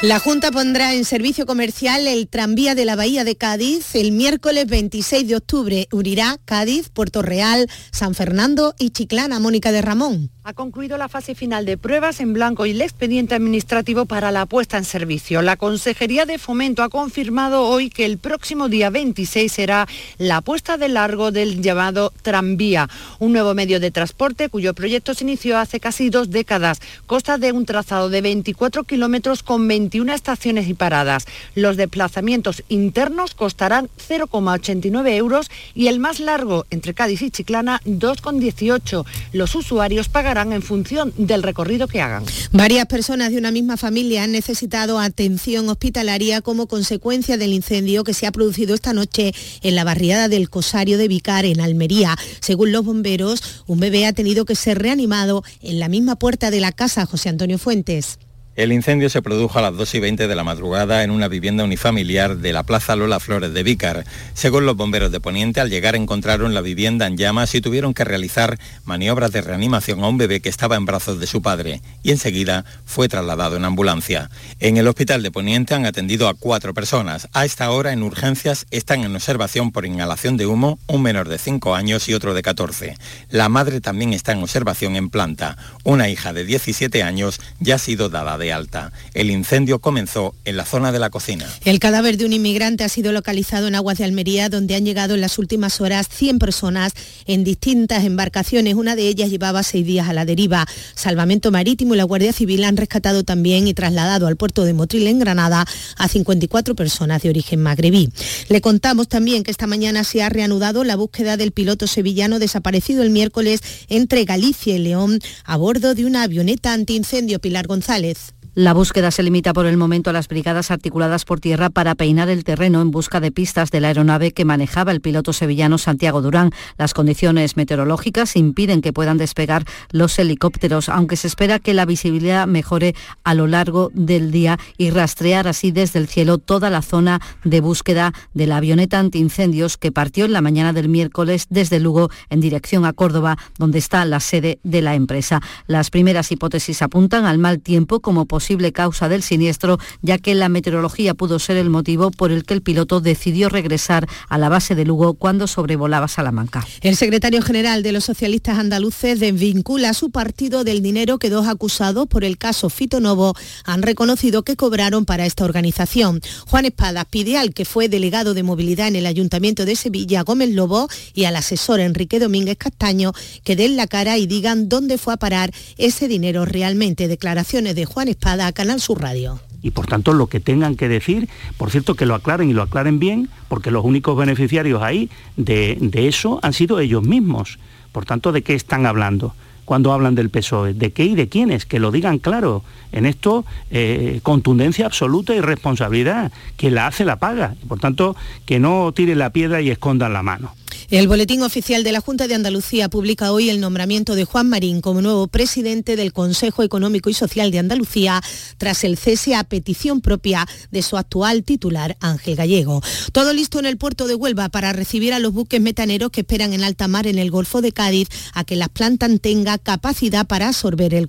La Junta pondrá en servicio comercial el tranvía de la Bahía de Cádiz el miércoles 26 de octubre. Unirá Cádiz, Puerto Real, San Fernando y Chiclana. Mónica de Ramón. Ha concluido la fase final de pruebas en blanco y el expediente administrativo para la puesta en servicio. La Consejería de Fomento ha confirmado hoy que el próximo día 26 será la puesta de largo del llamado tranvía, un nuevo medio de transporte cuyo proyecto se inició hace casi dos décadas. Consta de un trazado de 24 kilómetros con 21 estaciones y paradas. Los desplazamientos internos costarán 0,89 euros y el más largo entre Cádiz y Chiclana 2,18. Los usuarios pagarán en función del recorrido que hagan. Varias personas de una misma familia han necesitado atención hospitalaria como consecuencia del incendio que se ha producido esta noche en la barriada del Cosario de Vicar, en Almería. Según los bomberos, un bebé ha tenido que ser reanimado en la misma puerta de la casa, José Antonio Fuentes. El incendio se produjo a las 2 y 20 de la madrugada en una vivienda unifamiliar de la Plaza Lola Flores de Vícar. Según los bomberos de Poniente, al llegar encontraron la vivienda en llamas y tuvieron que realizar maniobras de reanimación a un bebé que estaba en brazos de su padre y enseguida fue trasladado en ambulancia. En el hospital de Poniente han atendido a cuatro personas. A esta hora en urgencias están en observación por inhalación de humo un menor de 5 años y otro de 14. La madre también está en observación en planta. Una hija de 17 años ya ha sido dada de alta. El incendio comenzó en la zona de la cocina. El cadáver de un inmigrante ha sido localizado en aguas de Almería, donde han llegado en las últimas horas 100 personas en distintas embarcaciones. Una de ellas llevaba seis días a la deriva. Salvamento Marítimo y la Guardia Civil han rescatado también y trasladado al puerto de Motril en Granada a 54 personas de origen magrebí. Le contamos también que esta mañana se ha reanudado la búsqueda del piloto sevillano desaparecido el miércoles entre Galicia y León a bordo de una avioneta antiincendio Pilar González. La búsqueda se limita por el momento a las brigadas articuladas por tierra para peinar el terreno en busca de pistas de la aeronave que manejaba el piloto sevillano Santiago Durán. Las condiciones meteorológicas impiden que puedan despegar los helicópteros, aunque se espera que la visibilidad mejore a lo largo del día y rastrear así desde el cielo toda la zona de búsqueda de la avioneta antiincendios que partió en la mañana del miércoles desde Lugo en dirección a Córdoba, donde está la sede de la empresa. Las primeras hipótesis apuntan al mal tiempo como posible causa del siniestro, ya que la meteorología pudo ser el motivo por el que el piloto decidió regresar a la base de Lugo cuando sobrevolaba Salamanca. El secretario general de los socialistas andaluces desvincula a su partido del dinero que dos acusados por el caso Fito Novo han reconocido que cobraron para esta organización. Juan Espadas pide al que fue delegado de movilidad en el Ayuntamiento de Sevilla, Gómez Lobo, y al asesor Enrique Domínguez Castaño que den la cara y digan dónde fue a parar ese dinero realmente. Declaraciones de Juan Espadas a Canal Sur Radio y por tanto lo que tengan que decir, por cierto que lo aclaren y lo aclaren bien, porque los únicos beneficiarios ahí de, eso han sido ellos mismos. Por tanto, ¿de qué están hablando? Cuando hablan del PSOE, de qué y de quiénes, que lo digan claro. En esto, eh, contundencia absoluta y responsabilidad. Quien la hace la paga. Por tanto, que no tire la piedra y escondan la mano. El Boletín Oficial de la Junta de Andalucía publica hoy el nombramiento de Juan Marín como nuevo presidente del Consejo Económico y Social de Andalucía tras el cese a petición propia de su actual titular, Ángel Gallego. Todo listo en el puerto de Huelva para recibir a los buques metaneros que esperan en alta mar en el Golfo de Cádiz a que las plantas capacidad para absorber el,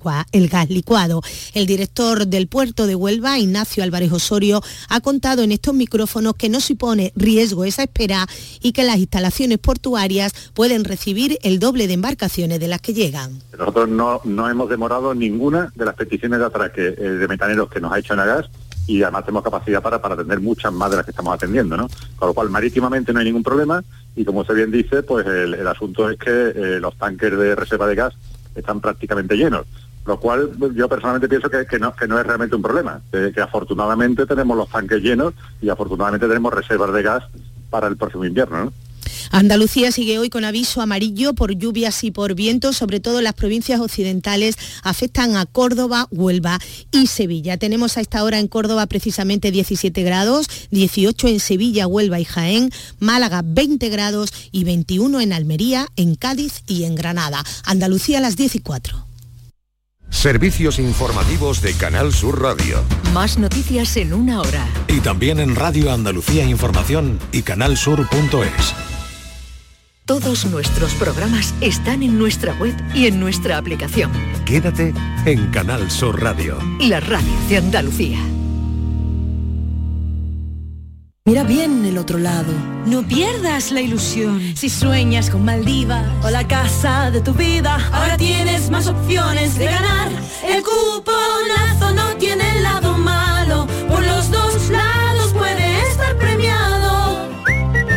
gas licuado. El director del puerto de Huelva, Ignacio Álvarez Osorio, ha contado en estos micrófonos que no supone riesgo esa espera y que las instalaciones portuarias pueden recibir el doble de embarcaciones de las que llegan. Nosotros no, hemos demorado ninguna de las peticiones de atraque eh, de metaneros que nos ha hecho Nagas y además tenemos capacidad para, para atender muchas más de las que estamos atendiendo, ¿no? Con lo cual marítimamente no hay ningún problema y como usted bien dice, pues el, asunto es que eh, los tanques de reserva de gas están prácticamente llenos. Lo cual yo personalmente pienso que, no, que no es realmente un problema, que afortunadamente tenemos los tanques llenos y afortunadamente tenemos reservas de gas para el próximo invierno. ¿no? Andalucía sigue hoy con aviso amarillo por lluvias y por vientos, sobre todo las provincias occidentales afectan a Córdoba, Huelva y Sevilla. Tenemos a esta hora en Córdoba precisamente 17 grados, 18 en Sevilla, Huelva y Jaén, Málaga 20 grados y 21 en Almería, en Cádiz y en Granada. Andalucía a las 10 y 4. Servicios informativos de Canal Sur Radio. Más noticias en una hora. Y también en Radio Andalucía Información y canalsur.es. Todos nuestros programas están en nuestra web y en nuestra aplicación. Quédate en Canal Sur Radio. La radio de Andalucía. Mira bien el otro lado. No pierdas la ilusión. Si sueñas con Maldivas o la casa de tu vida, ahora tienes más opciones de ganar. El cuponazo no tiene lado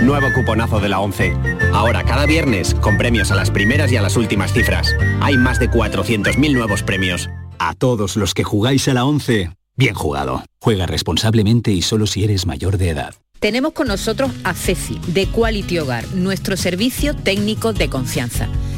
Nuevo cuponazo de la 11. Ahora cada viernes con premios a las primeras y a las últimas cifras. Hay más de 400.000 nuevos premios. A todos los que jugáis a la 11, bien jugado. Juega responsablemente y solo si eres mayor de edad. Tenemos con nosotros a Ceci, de Quality Hogar, nuestro servicio técnico de confianza.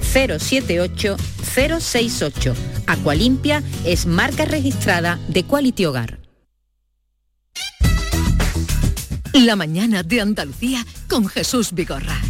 078 068. Aqualimpia es marca registrada de Quality Hogar. La mañana de Andalucía con Jesús Vigorra.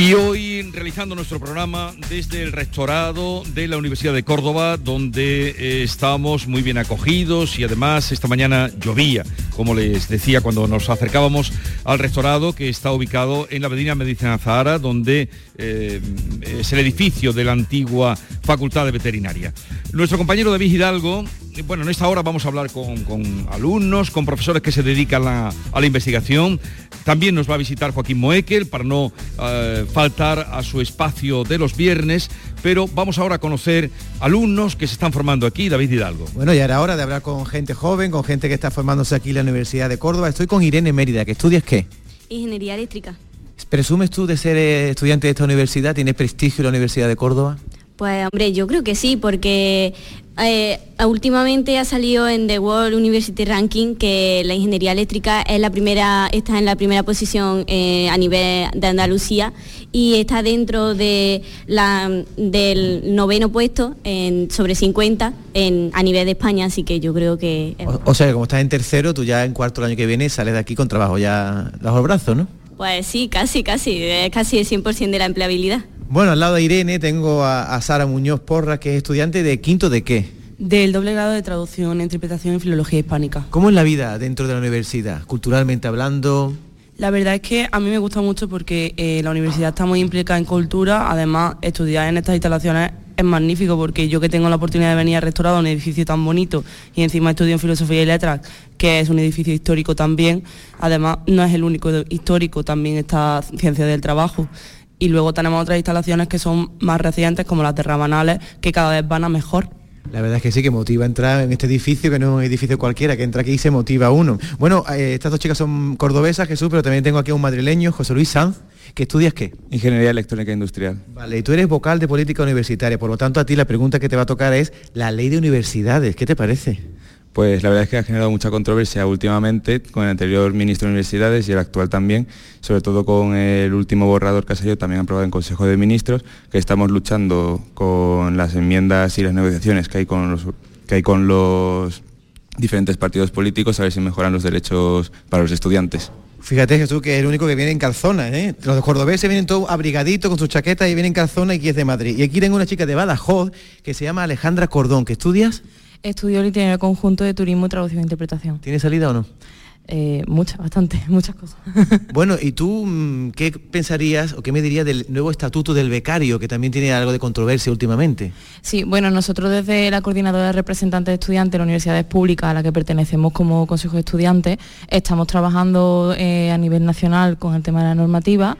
Y hoy realizando nuestro programa desde el rectorado de la Universidad de Córdoba, donde eh, estamos muy bien acogidos y además esta mañana llovía, como les decía cuando nos acercábamos al rectorado que está ubicado en la Avenida Medicina Zahara, donde eh, es el edificio de la antigua Facultad de Veterinaria. Nuestro compañero David Hidalgo bueno, en esta hora vamos a hablar con, alumnos, con profesores que se dedican a, la investigación. También nos va a visitar Joaquín Moekel para no eh, faltar a su espacio de los viernes, pero vamos ahora a conocer alumnos que se están formando aquí, David Hidalgo. Bueno, ya era hora de hablar con gente joven, con gente que está formándose aquí en la Universidad de Córdoba. Estoy con Irene Mérida, que estudias qué? Ingeniería eléctrica. ¿Presumes tú de ser eh, estudiante de esta universidad? ¿Tienes prestigio en la Universidad de Córdoba? Pues hombre, yo creo que sí, porque eh, últimamente ha salido en The World University Ranking que la ingeniería eléctrica es la primera, está en la primera posición eh, a nivel de Andalucía y está dentro de del noveno puesto en, sobre 50 a nivel de España, así que yo creo que... O, sea, como estás en tercero, tú ya en cuarto el año que viene sales de aquí con trabajo ya bajo el brazo, ¿no? Pues sí, casi, casi, es casi el 100% de la empleabilidad. Bueno, al lado de Irene tengo a, a Sara Muñoz Porra, que es estudiante de quinto de qué? Del doble grado de traducción, interpretación y filología hispánica. ¿Cómo es la vida dentro de la universidad, culturalmente hablando? La verdad es que a mí me gusta mucho porque eh, la universidad está muy implicada en cultura, además estudiar en estas instalaciones es magnífico porque yo que tengo la oportunidad de venir a restaurar un edificio tan bonito y encima estudio en filosofía y letras, que es un edificio histórico también, además no es el único histórico, también está ciencia del trabajo. Y luego tenemos otras instalaciones que son más recientes, como las de Rabanales, que cada vez van a mejor. La verdad es que sí, que motiva entrar en este edificio, que no es un edificio cualquiera, que entra aquí y se motiva uno. Bueno, eh, estas dos chicas son cordobesas, Jesús, pero también tengo aquí a un madrileño, José Luis Sanz, que estudias qué? Ingeniería electrónica industrial. Vale, y tú eres vocal de política universitaria, por lo tanto a ti la pregunta que te va a tocar es la ley de universidades, ¿qué te parece? Pues la verdad es que ha generado mucha controversia últimamente con el anterior ministro de Universidades y el actual también, sobre todo con el último borrador que ha salido también aprobado en Consejo de Ministros, que estamos luchando con las enmiendas y las negociaciones que hay con los, que hay con los diferentes partidos políticos a ver si mejoran los derechos para los estudiantes. Fíjate Jesús que es el único que viene en calzonas, ¿eh? Los cordobeses vienen todos abrigaditos con sus chaquetas y vienen en calzonas y que es de Madrid. Y aquí tengo una chica de Badajoz que se llama Alejandra Cordón, que estudias. Estudio literario conjunto de turismo, traducción e interpretación. ¿Tiene salida o no? Eh, muchas, bastante, muchas cosas. bueno, ¿y tú mm, qué pensarías o qué me dirías del nuevo estatuto del becario, que también tiene algo de controversia últimamente? Sí, bueno, nosotros desde la Coordinadora de Representantes de Estudiantes de las Universidades Públicas, a la que pertenecemos como Consejo de Estudiantes, estamos trabajando eh, a nivel nacional con el tema de la normativa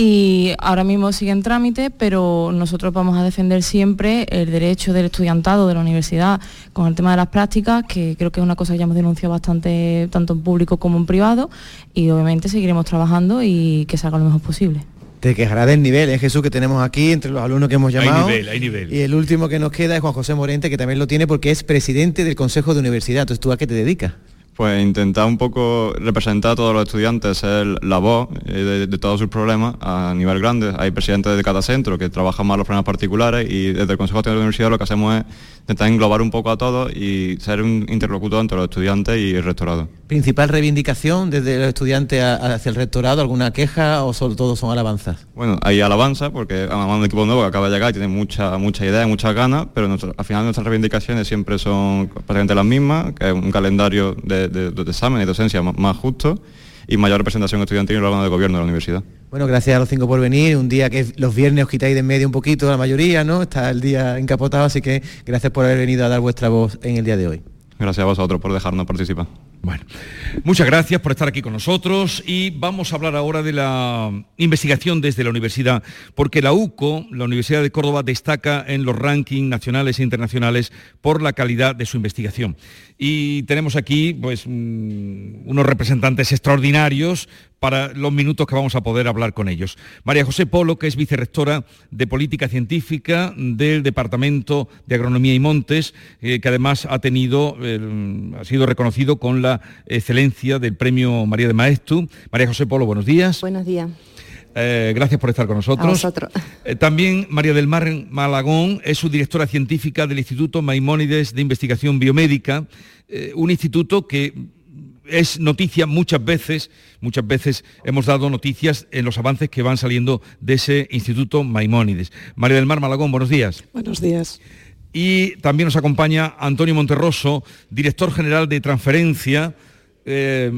y ahora mismo sigue en trámite, pero nosotros vamos a defender siempre el derecho del estudiantado de la universidad con el tema de las prácticas, que creo que es una cosa que ya hemos denunciado bastante tanto en público como en privado, y obviamente seguiremos trabajando y que salga lo mejor posible. Te quejará del nivel, ¿eh, Jesús, que tenemos aquí entre los alumnos que hemos llamado. Hay nivel, hay nivel. Y el último que nos queda es Juan José Morente, que también lo tiene porque es presidente del Consejo de Universidad. Entonces, ¿tú a qué te dedicas? Pues intentar un poco representar a todos los estudiantes, ser la voz eh, de, todos sus problemas a nivel grande. Hay presidentes de cada centro que trabajan más los problemas particulares y desde el Consejo de la Universidad lo que hacemos es intentar englobar un poco a todos y ser un interlocutor entre los estudiantes y el rectorado. ¿Principal reivindicación desde los estudiantes hacia el rectorado? ¿Alguna queja o solo todos son alabanzas? Bueno, hay alabanzas porque además un equipo nuevo que acaba de llegar y tiene mucha, mucha idea, muchas ganas, pero al final nuestras reivindicaciones siempre son prácticamente las mismas, que es un calendario de de, examen y docencia más, justo y mayor representación estudiantil en el órgano de gobierno de la universidad. Bueno, gracias a los cinco por venir. Un día que los viernes os quitáis de en medio un poquito, la mayoría, ¿no? Está el día encapotado, así que gracias por haber venido a dar vuestra voz en el día de hoy. Gracias a vosotros por dejarnos participar. Bueno, muchas gracias por estar aquí con nosotros y vamos a hablar ahora de la investigación desde la universidad, porque la UCO, la Universidad de Córdoba, destaca en los rankings nacionales e internacionales por la calidad de su investigación. Y tenemos aquí pues, mm, unos representantes extraordinarios para los minutos que vamos a poder hablar con ellos. María José Polo, que es vicerrectora de Política Científica del Departamento de Agronomía y Montes, eh, que además ha tenido, ha sido reconocido con la excelencia del Premio María de Maestu. María José Polo, buenos días. Buenos días. Eh, gracias por estar con nosotros. Eh, también María del Mar Malagón es su directora científica del Instituto Maimónides de Investigación Biomédica, un instituto que es noticia muchas veces, muchas veces hemos dado noticias en los avances que van saliendo de ese Instituto Maimónides. María del Mar Malagón, buenos días. Buenos días. Y también nos acompaña Antonio Monterroso, director general de transferencia. Eh,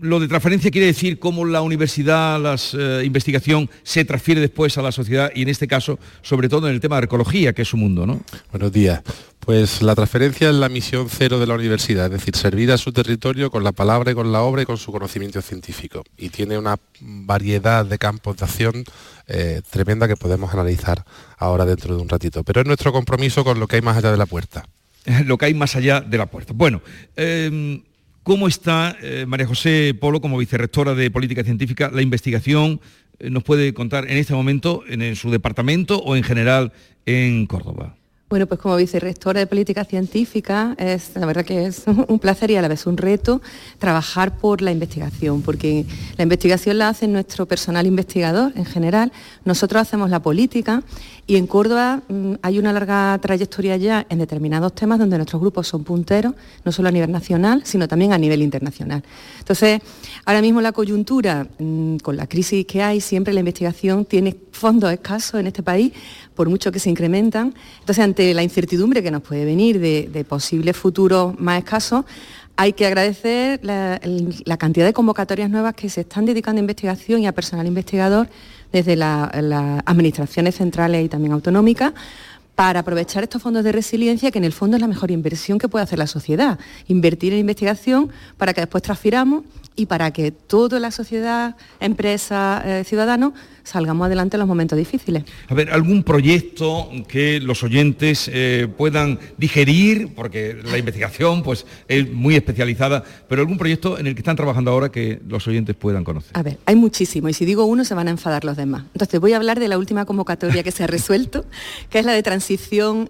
lo de transferencia quiere decir cómo la universidad, la eh, investigación se transfiere después a la sociedad y en este caso, sobre todo en el tema de ecología, que es su mundo, ¿no? Buenos días. Pues la transferencia es la misión cero de la universidad, es decir, servir a su territorio con la palabra y con la obra y con su conocimiento científico. Y tiene una variedad de campos de acción eh, tremenda que podemos analizar ahora dentro de un ratito. Pero es nuestro compromiso con lo que hay más allá de la puerta. lo que hay más allá de la puerta. Bueno, em, ¿Cómo está eh, María José Polo como vicerrectora de Política Científica la investigación? Eh, ¿Nos puede contar en este momento en, su departamento o en general en Córdoba? Bueno, pues como vicerrectora de Política Científica, es la verdad que es un placer y a la vez un reto trabajar por la investigación, porque la investigación la hace nuestro personal investigador en general, nosotros hacemos la política y en Córdoba mm, hay una larga trayectoria ya en determinados temas donde nuestros grupos son punteros, no solo a nivel nacional, sino también a nivel internacional. Entonces, ahora mismo la coyuntura, mm, con la crisis que hay, siempre la investigación tiene fondos escasos en este país, por mucho que se incrementan. Entonces, ante la incertidumbre que nos puede venir de, posibles futuros más escasos, hay que agradecer la, la, cantidad de convocatorias nuevas que se están dedicando a investigación y a personal investigador desde las administraciones centrales y también autonómicas para aprovechar estos fondos de resiliencia, que en el fondo es la mejor inversión que puede hacer la sociedad. Invertir en investigación para que después transfiramos y para que toda la sociedad, empresa, eh, ciudadanos salgamos adelante en los momentos difíciles. A ver, ¿algún proyecto que los oyentes eh, puedan digerir? Porque la investigación pues, es muy especializada, pero algún proyecto en el que están trabajando ahora que los oyentes puedan conocer. A ver, hay muchísimo y si digo uno se van a enfadar los demás. Entonces voy a hablar de la última convocatoria que se ha resuelto, que es la de transición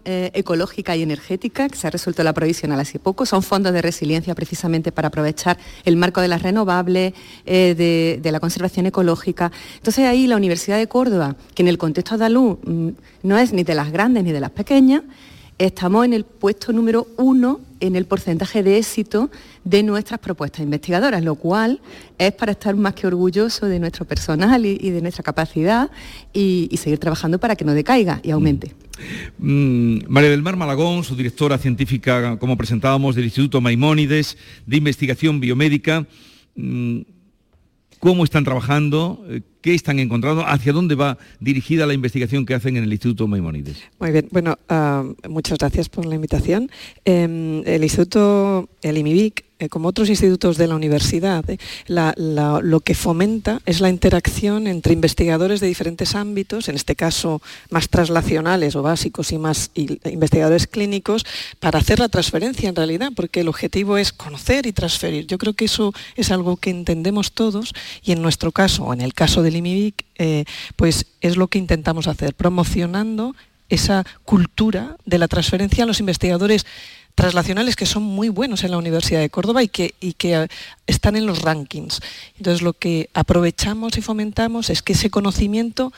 eh, ecológica y energética, que se ha resuelto la provisional hace poco. Son fondos de resiliencia precisamente para aprovechar el marco de las renovables, eh, de, la conservación ecológica. Entonces ahí la Universidad de Córdoba, que en el contexto andaluz mm, no es ni de las grandes ni de las pequeñas, estamos en el puesto número uno en el porcentaje de éxito de nuestras propuestas investigadoras, lo cual es para estar más que orgulloso de nuestro personal y, de nuestra capacidad y, seguir trabajando para que no decaiga y aumente. Mm, María del Mar Malagón, su directora científica, como presentábamos, del Instituto Maimónides de Investigación Biomédica. Mm, ¿Cómo están trabajando? ¿Qué están encontrando? ¿Hacia dónde va dirigida la investigación que hacen en el Instituto Maimónides? Muy bien, bueno, ah, muchas gracias por la invitación. Em, el Instituto, el IMIBIC, eh, como otros institutos de la universidad, eh, lo que fomenta es la interacción entre investigadores de diferentes ámbitos, en este caso más traslacionales o básicos y más investigadores clínicos, para hacer la transferencia en realidad, porque el objetivo es conocer y transferir. Yo creo que eso es algo que entendemos todos y en nuestro caso, o en el caso del IMIBIC, eh, pues es lo que intentamos hacer, promocionando esa cultura de la transferencia a los investigadores traslacionales que son muy buenos en la Universidad de Córdoba y que, y que eh, están en los rankings. Entonces lo que aprovechamos y fomentamos es que ese conocimiento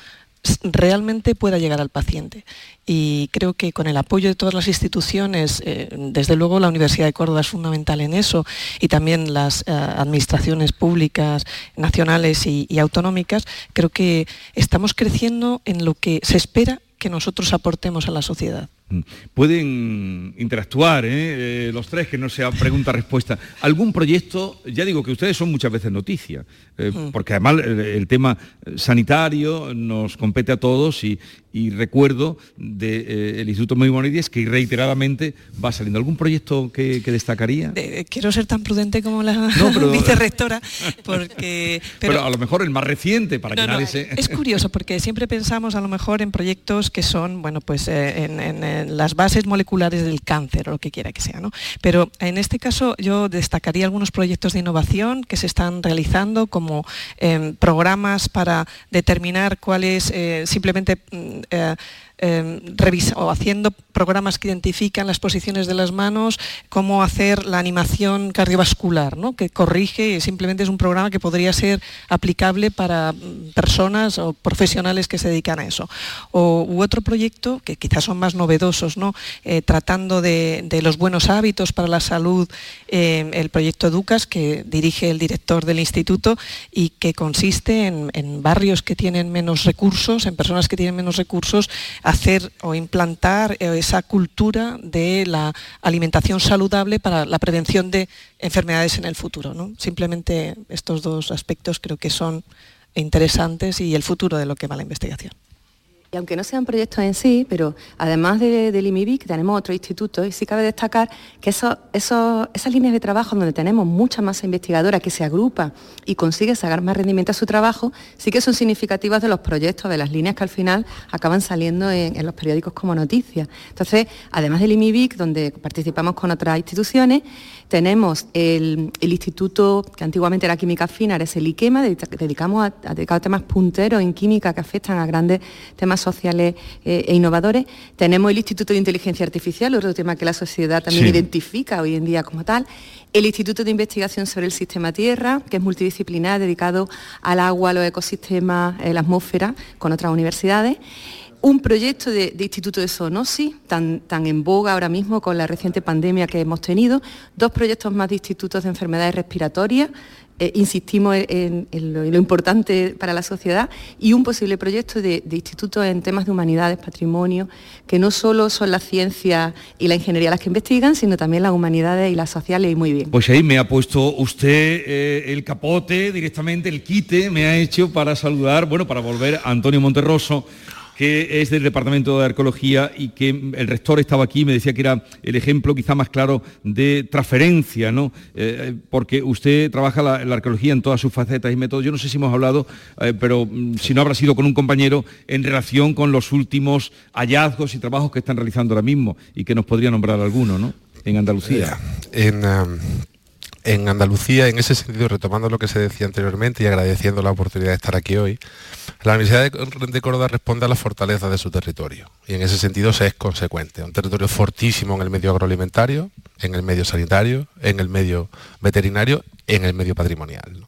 realmente pueda llegar al paciente. Y creo que con el apoyo de todas las instituciones, eh, desde luego la Universidad de Córdoba es fundamental en eso, y también las eh, administraciones públicas, nacionales y autonómicas, creo que estamos creciendo en lo que se espera que nosotros aportemos a la sociedad. Pueden interactuar ¿eh? Eh, los tres, que no sea pregunta-respuesta. ¿Algún proyecto? Ya digo que ustedes son muchas veces noticia, eh, mm. porque además el, tema sanitario nos compete a todos y, recuerdo del Instituto Maimonides que reiteradamente va saliendo. ¿Algún proyecto que, destacaría? quiero ser tan prudente como la vicerrectora, porque... Pero, a lo mejor el más reciente, para que nadie se... Es curioso, porque siempre pensamos a lo mejor en proyectos que son, bueno, pues en las bases moleculares del cáncer o lo que quiera que sea. ¿no? Pero en este caso yo destacaría algunos proyectos de innovación que se están realizando como em, programas para determinar cuáles eh, simplemente... Mm, eh, o haciendo programas que identifican las posiciones de las manos, cómo hacer la animación cardiovascular, ¿no? que corrige, simplemente es un programa que podría ser aplicable para mm, personas o profesionales que se dedican a eso. O, otro proyecto, que quizás son más novedosos, ¿no? Eh, tratando de, los buenos hábitos para la salud, em, el proyecto Educas, que dirige el director del instituto y que consiste en barrios que tienen menos recursos, en personas que tienen menos recursos, hacer o implantar eh, esa cultura de la alimentación saludable para la prevención de enfermedades en el futuro. ¿no? Simplemente estos dos aspectos creo que son interesantes y el futuro de lo que va la investigación. Y aunque no sean proyectos en sí, pero además del IMIBIC tenemos otro instituto y sí cabe destacar que esas líneas de trabajo donde tenemos muchas más investigadoras que se agrupan y consiguen sacar más rendimiento a su trabajo, sí que son significativas de los proyectos, de las líneas que al final acaban saliendo en, los periódicos como noticias. Entonces, además del IMIBIC, donde participamos con otras instituciones, tenemos el, instituto que antiguamente era Química Fina, es el IQUEMA, dedicamos a, a temas punteros en química que afectan a grandes temas sociales eh, e innovadores. Tenemos el Instituto de Inteligencia Artificial, otro tema que la sociedad también identifica hoy en día como tal. El Instituto de Investigación sobre el Sistema Tierra, que es multidisciplinar, dedicado al agua, a los ecosistemas, a la atmósfera, con otras universidades un proyecto de, Instituto de Zoonosis, tan, tan, en boga ahora mismo con la reciente pandemia que hemos tenido, dos proyectos más de institutos de enfermedades respiratorias, eh, insistimos en, lo, importante para la sociedad, y un posible proyecto de, institutos en temas de humanidades, patrimonio, que no solo son las ciencias y la ingeniería las que investigan, sino también las humanidades y las sociales, y muy bien. Pues ahí me ha puesto usted eh, el capote directamente, el quite, me ha hecho para saludar, bueno, para volver a Antonio Monterroso que es del Departamento de Arqueología y que el rector estaba aquí y me decía que era el ejemplo quizá más claro de transferencia, ¿no? Eh, porque usted trabaja la, arqueología en todas sus facetas y métodos. Yo no sé si hemos hablado, eh, pero mm, si no habrá sido con un compañero en relación con los últimos hallazgos y trabajos que están realizando ahora mismo y que nos podría nombrar alguno, ¿no? En Andalucía. En, en Andalucía, en ese sentido, retomando lo que se decía anteriormente y agradeciendo la oportunidad de estar aquí hoy, la Universidad de Córdoba responde a la fortaleza de su territorio y en ese sentido se es consecuente. Un territorio fortísimo en el medio agroalimentario, en el medio sanitario, en el medio veterinario, en el medio patrimonial.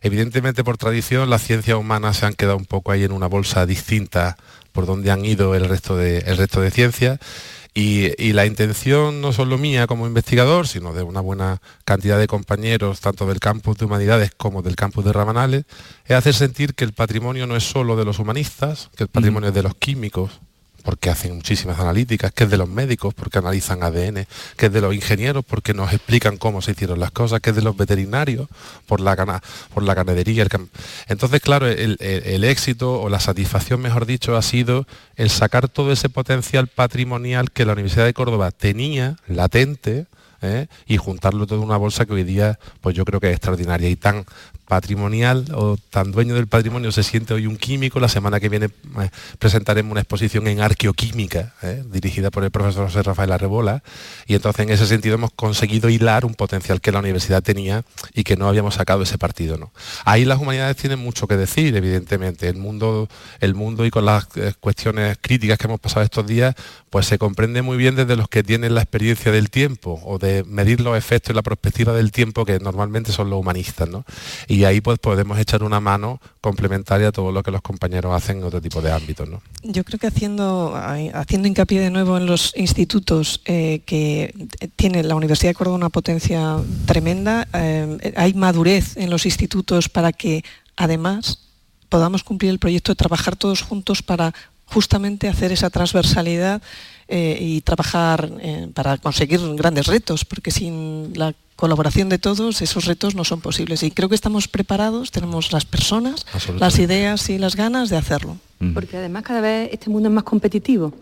Evidentemente, por tradición, las ciencias humanas se han quedado un poco ahí en una bolsa distinta por donde han ido el resto de ciencias Y, y, la intención no solo mía como investigador, sino de una buena cantidad de compañeros, tanto del campus de humanidades como del campus de Rabanales, es hacer sentir que el patrimonio no es solo de los humanistas, que el patrimonio es de los químicos, porque hacen muchísimas analíticas, que es de los médicos, porque analizan ADN, que es de los ingenieros, porque nos explican cómo se hicieron las cosas, que es de los veterinarios, por la, por la ganadería. Entonces, claro, el, éxito o la satisfacción, mejor dicho, ha sido el sacar todo ese potencial patrimonial que la Universidad de Córdoba tenía latente, ¿eh? y juntarlo todo en una bolsa que hoy día pues yo creo que es extraordinaria y tan patrimonial o tan dueño del patrimonio se siente hoy un químico. La semana que viene eh, presentaremos una exposición en arqueoquímica ¿eh? dirigida por el profesor José Rafael Arrebola y entonces en ese sentido hemos conseguido hilar un potencial que la universidad tenía y que no habíamos sacado ese partido. ¿no? Ahí las humanidades tienen mucho que decir, evidentemente. El mundo, el mundo y con las eh, cuestiones críticas que hemos pasado estos días, pues se comprende muy bien desde los que tienen la experiencia del tiempo o de medir los efectos y la perspectiva del tiempo que normalmente son los humanistas. ¿no? Ahí pues podemos echar una mano complementaria a todo lo que los compañeros hacen en otro tipo de ámbitos. ¿no? Yo creo que haciendo, haciendo hincapié de nuevo en los institutos eh, que tiene la Universidad de Córdoba una potencia tremenda, eh, hay madurez en los institutos para que además podamos cumplir el proyecto de trabajar todos juntos para justamente hacer esa transversalidad eh, y trabajar eh, para conseguir grandes retos, porque sin la colaboración de todos esos retos no son posibles. Y creo que estamos preparados, tenemos las personas, las ideas y las ganas de hacerlo. Porque además cada vez este mundo es más competitivo.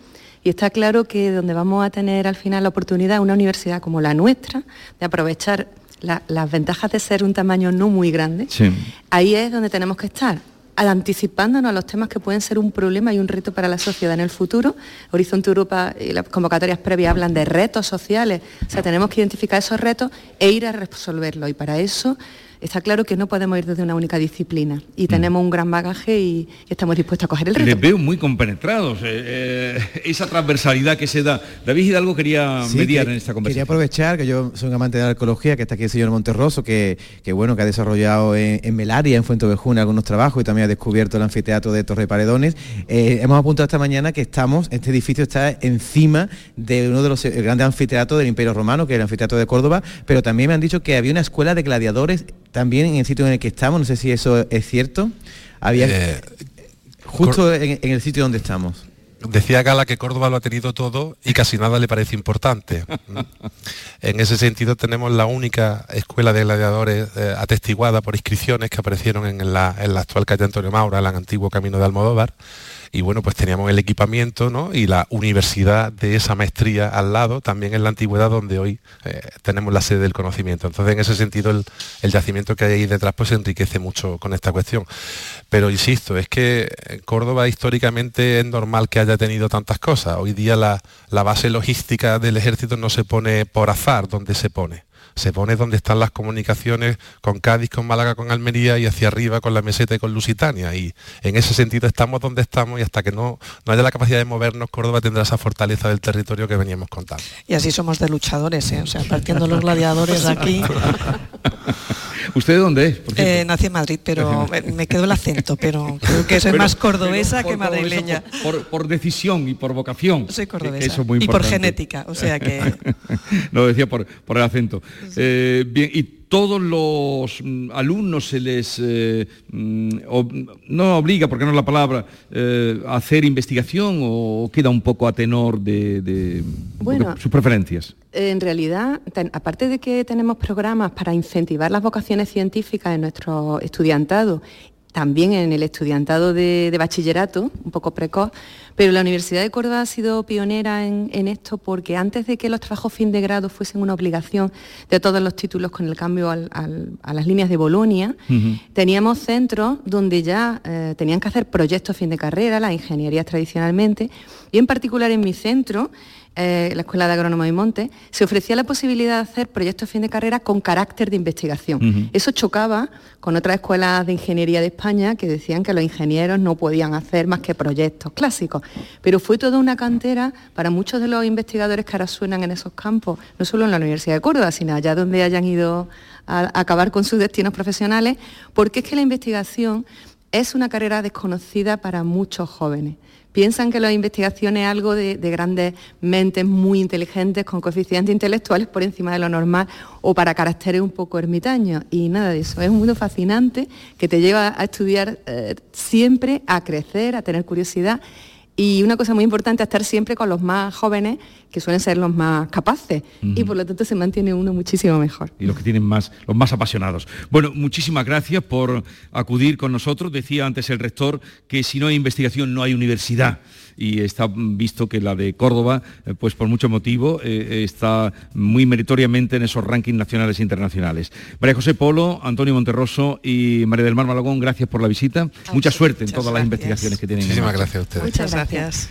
Y está claro que donde vamos a tener al final la oportunidad, una universidad como la nuestra, de aprovechar la, las ventajas de ser un tamaño no muy grande, sí. ahí es donde tenemos que estar anticipándonos a los temas que pueden ser un problema y un reto para la sociedad en el futuro. Horizonte Europa y las convocatorias previas hablan de retos sociales, o sea, tenemos que identificar esos retos e ir a resolverlos y para eso está claro que no podemos ir desde una única disciplina y mm. tenemos un gran bagaje y, estamos dispuestos a coger el reto. Les veo muy compenetrados, eh, eh, esa transversalidad que se da. David Hidalgo quería sí, mediar que, en esta conversación. Quería aprovechar que yo soy un amante de la arqueología, que está aquí el señor Monterroso, que, que bueno, que ha desarrollado en, en Melaria, en Fuente Ovejuna, algunos trabajos y también ha descubierto el anfiteatro de Torre Paredones. Eh, hemos apuntado esta mañana que estamos, este edificio está encima de uno de los grandes anfiteatros del Imperio Romano, que es el anfiteatro de Córdoba, pero también me han dicho que había una escuela de gladiadores también en el sitio en el que estamos, no sé si eso es cierto, había eh, justo en, en, el sitio donde estamos. Decía Gala que Córdoba lo ha tenido todo y casi nada le parece importante. en ese sentido tenemos la única escuela de gladiadores eh, atestiguada por inscripciones que aparecieron en la, en la actual calle Antonio Maura, el antiguo camino de Almodóvar y bueno, pues teníamos el equipamiento ¿no? y la universidad de esa maestría al lado, también en la antigüedad donde hoy eh, tenemos la sede del conocimiento. Entonces, en ese sentido, el, el, yacimiento que hay ahí detrás pues enriquece mucho con esta cuestión. Pero insisto, es que Córdoba históricamente es normal que haya tenido tantas cosas. Hoy día la, la base logística del ejército no se pone por azar donde se pone se pone donde están las comunicaciones con Cádiz, con Málaga, con Almería y hacia arriba con la meseta y con Lusitania. Y en ese sentido estamos donde estamos y hasta que no, no haya la capacidad de movernos, Córdoba tendrá esa fortaleza del territorio que veníamos contando. Y así somos de luchadores, ¿eh? o sea, partiendo los gladiadores aquí. ¿Usted de dónde es? Eh, nací en Madrid, pero me quedó el acento, pero creo que soy pero, más cordobesa por, que madrileña. Por, por, por, decisión y por vocación. Soy cordobesa. Eso es muy y por genética, o sea que... Lo decía por, el acento. Eh, bien, y todos los mm, alumnos se les eh, mm, ob, no obliga, porque no es la palabra, eh, a hacer investigación o queda un poco a tenor de, de bueno, sus preferencias. En realidad, ten, aparte de que tenemos programas para incentivar las vocaciones científicas en nuestro estudiantado también en el estudiantado de, de, bachillerato, un poco precoz, pero la Universidad de Córdoba ha sido pionera en, en, esto porque antes de que los trabajos fin de grado fuesen una obligación de todos los títulos con el cambio al, al, a las líneas de Bolonia, uh -huh. teníamos centros donde ya eh, tenían que hacer proyectos fin de carrera, las ingenierías tradicionalmente, y en particular en mi centro, eh, la Escuela de Agrónomo y Monte, se ofrecía la posibilidad de hacer proyectos fin de carrera con carácter de investigación. Uh -huh. Eso chocaba con otras escuelas de ingeniería de España que decían que los ingenieros no podían hacer más que proyectos clásicos. Pero fue toda una cantera para muchos de los investigadores que ahora suenan en esos campos, no solo en la Universidad de Córdoba, sino allá donde hayan ido a acabar con sus destinos profesionales, porque es que la investigación es una carrera desconocida para muchos jóvenes. Piensan que la investigación es algo de, de, grandes mentes muy inteligentes con coeficientes intelectuales por encima de lo normal o para caracteres un poco ermitaños. Y nada de eso. Es un mundo fascinante que te lleva a estudiar eh, siempre, a crecer, a tener curiosidad y una cosa muy importante, estar siempre con los más jóvenes, que suelen ser los más capaces, uh -huh. y por lo tanto se mantiene uno muchísimo mejor. Y los que tienen más, los más apasionados. Bueno, muchísimas gracias por acudir con nosotros. Decía antes el rector que si no hay investigación no hay universidad. Y está visto que la de Córdoba, eh, pues por mucho motivo, eh, está muy meritoriamente en esos rankings nacionales e internacionales. María José Polo, Antonio Monterroso y María del Mar Malagón, gracias por la visita. Mucha suerte en todas gracias. las investigaciones que tienen. Muchísimas gracias a ustedes. Muchas gracias.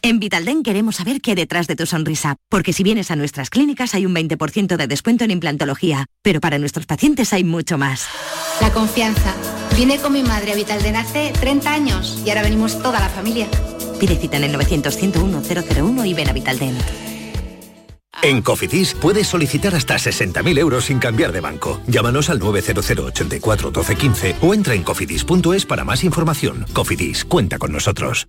En Vitalden queremos saber qué hay detrás de tu sonrisa, porque si vienes a nuestras clínicas hay un 20% de descuento en implantología, pero para nuestros pacientes hay mucho más. La confianza. Vine con mi madre a Vitalden hace 30 años y ahora venimos toda la familia. Pide cita en el 900-101-001 y ven a Vitalden. En Cofidis puedes solicitar hasta 60.000 euros sin cambiar de banco. Llámanos al 900 84 12 15 o entra en cofidis.es para más información. Cofidis, cuenta con nosotros.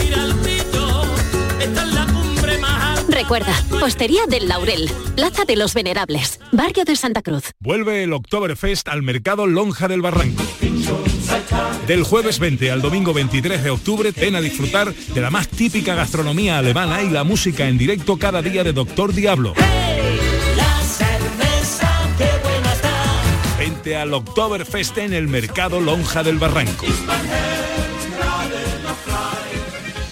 Recuerda, Hostería del Laurel, Plaza de los Venerables, Barrio de Santa Cruz. Vuelve el Oktoberfest al Mercado Lonja del Barranco. Del jueves 20 al domingo 23 de octubre, ven a disfrutar de la más típica gastronomía alemana y la música en directo cada día de Doctor Diablo. Vente al Oktoberfest en el Mercado Lonja del Barranco.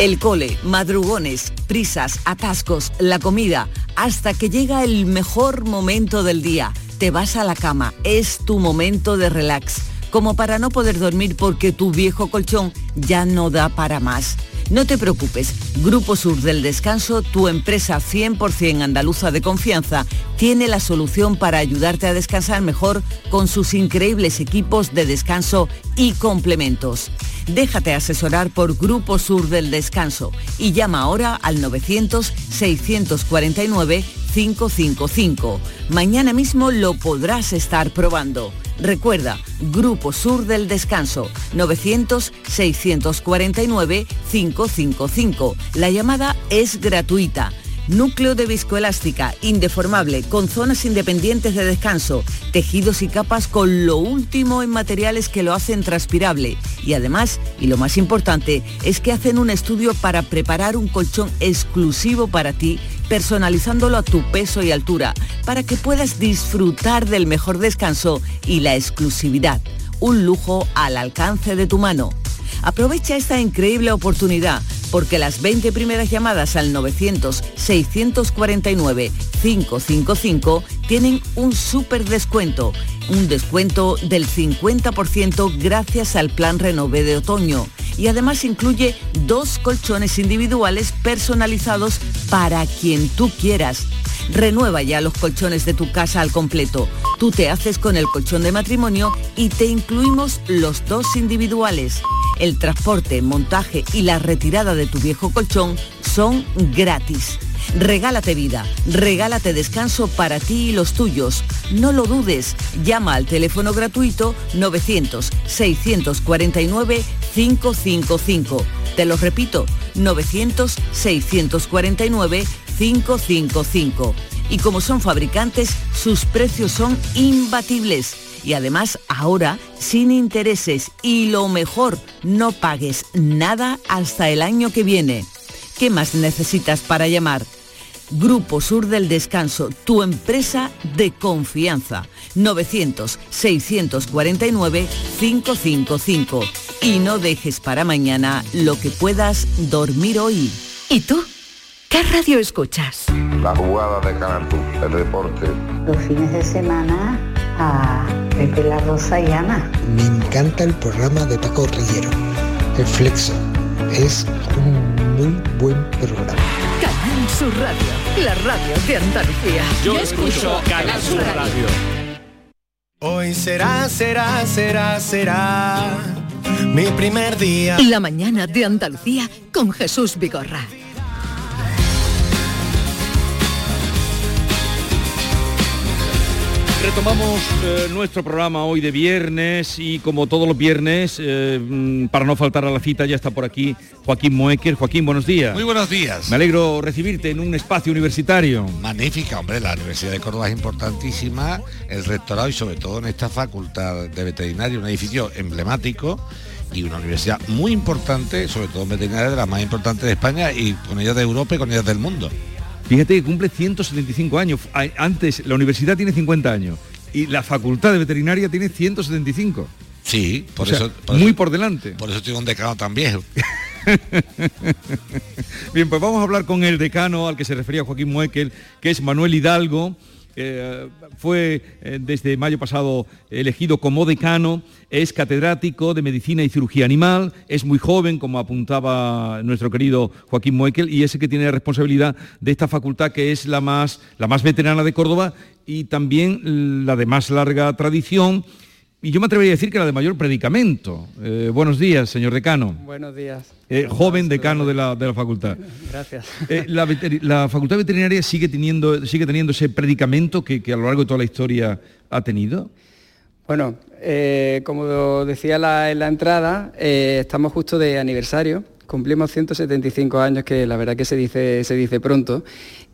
El cole, madrugones, prisas, atascos, la comida, hasta que llega el mejor momento del día. Te vas a la cama, es tu momento de relax, como para no poder dormir porque tu viejo colchón ya no da para más. No te preocupes, Grupo Sur del Descanso, tu empresa 100% andaluza de confianza, tiene la solución para ayudarte a descansar mejor con sus increíbles equipos de descanso y complementos. Déjate asesorar por Grupo Sur del Descanso y llama ahora al 900-649-555. Mañana mismo lo podrás estar probando. Recuerda, Grupo Sur del Descanso, 900-649-555. La llamada es gratuita. Núcleo de viscoelástica, indeformable, con zonas independientes de descanso, tejidos y capas con lo último en materiales que lo hacen transpirable. Y además, y lo más importante, es que hacen un estudio para preparar un colchón exclusivo para ti, personalizándolo a tu peso y altura, para que puedas disfrutar del mejor descanso y la exclusividad. Un lujo al alcance de tu mano. Aprovecha esta increíble oportunidad. porque las 20 primeras llamadas al 900-649-555 tienen un súper descuento, un descuento del 50% gracias al plan Renové de otoño y además incluye dos colchones individuales personalizados para quien tú quieras. Renueva ya los colchones de tu casa al completo. Tú te haces con el colchón de matrimonio y te incluimos los dos individuales. El transporte, montaje y la retirada de tu viejo colchón son gratis. Regálate vida, regálate descanso para ti y los tuyos. No lo dudes, llama al teléfono gratuito 900-649-555. Te lo repito, 900-649-555. Y como son fabricantes, sus precios son imbatibles. Y además ahora sin intereses y lo mejor, no pagues nada hasta el año que viene. ¿Qué más necesitas para llamar? Grupo Sur del Descanso, tu empresa de confianza. 900-649-555. Y no dejes para mañana lo que puedas dormir hoy. ¿Y tú? ¿Qué radio escuchas? La jugada de Canal el deporte. Los fines de semana a Pepe La Rosa y Ana. Me encanta el programa de Paco Rillero, El Flexo. Es un muy buen programa. Canal Sur Radio, la radio de Andalucía. Yo escucho Canal Sur Radio. Hoy será, será, será, será mi primer día. La mañana de Andalucía con Jesús Vigorra. Retomamos eh, nuestro programa hoy de viernes y como todos los viernes, eh, mm, para no faltar a la cita, ya está por aquí Joaquín Moecker. Joaquín, buenos días. Muy buenos días. Me alegro recibirte en un espacio universitario. Magnífica, hombre, la Universidad de Córdoba es importantísima, el rectorado y sobre todo en esta facultad de veterinaria, un edificio emblemático y una universidad muy importante, sobre todo en veterinaria, de las más importantes de España y con ellas de Europa y con ellas del mundo. Fíjate que cumple 175 años. Antes la universidad tiene 50 años y la facultad de veterinaria tiene 175. Sí, por O sea, eso... por muy eso- por delante. Por eso tengo un decano tan viejo. Bien, pues vamos a hablar con el decano al que se refería Joaquín Muekel, que es Manuel Hidalgo. Eh, fue eh, desde mayo pasado elegido como decano, es catedrático de Medicina y Cirugía Animal, es muy joven, como apuntaba nuestro querido Joaquín Muekel, y es el que tiene la responsabilidad de esta facultad que es la más, la más veterana de Córdoba y también la de más larga tradición. Y yo me atrevería a decir que la de mayor predicamento. Eh, buenos días, señor decano. Buenos días. Eh, joven decano de la, de la facultad. Gracias. Eh, la, la facultad veterinaria sigue teniendo, sigue teniendo ese predicamento que, que a lo largo de toda la historia ha tenido. Bueno, como decía la- en la entrada, estamos justo de aniversario. Cumplimos 175 años, que la verdad que se dice, se dice pronto.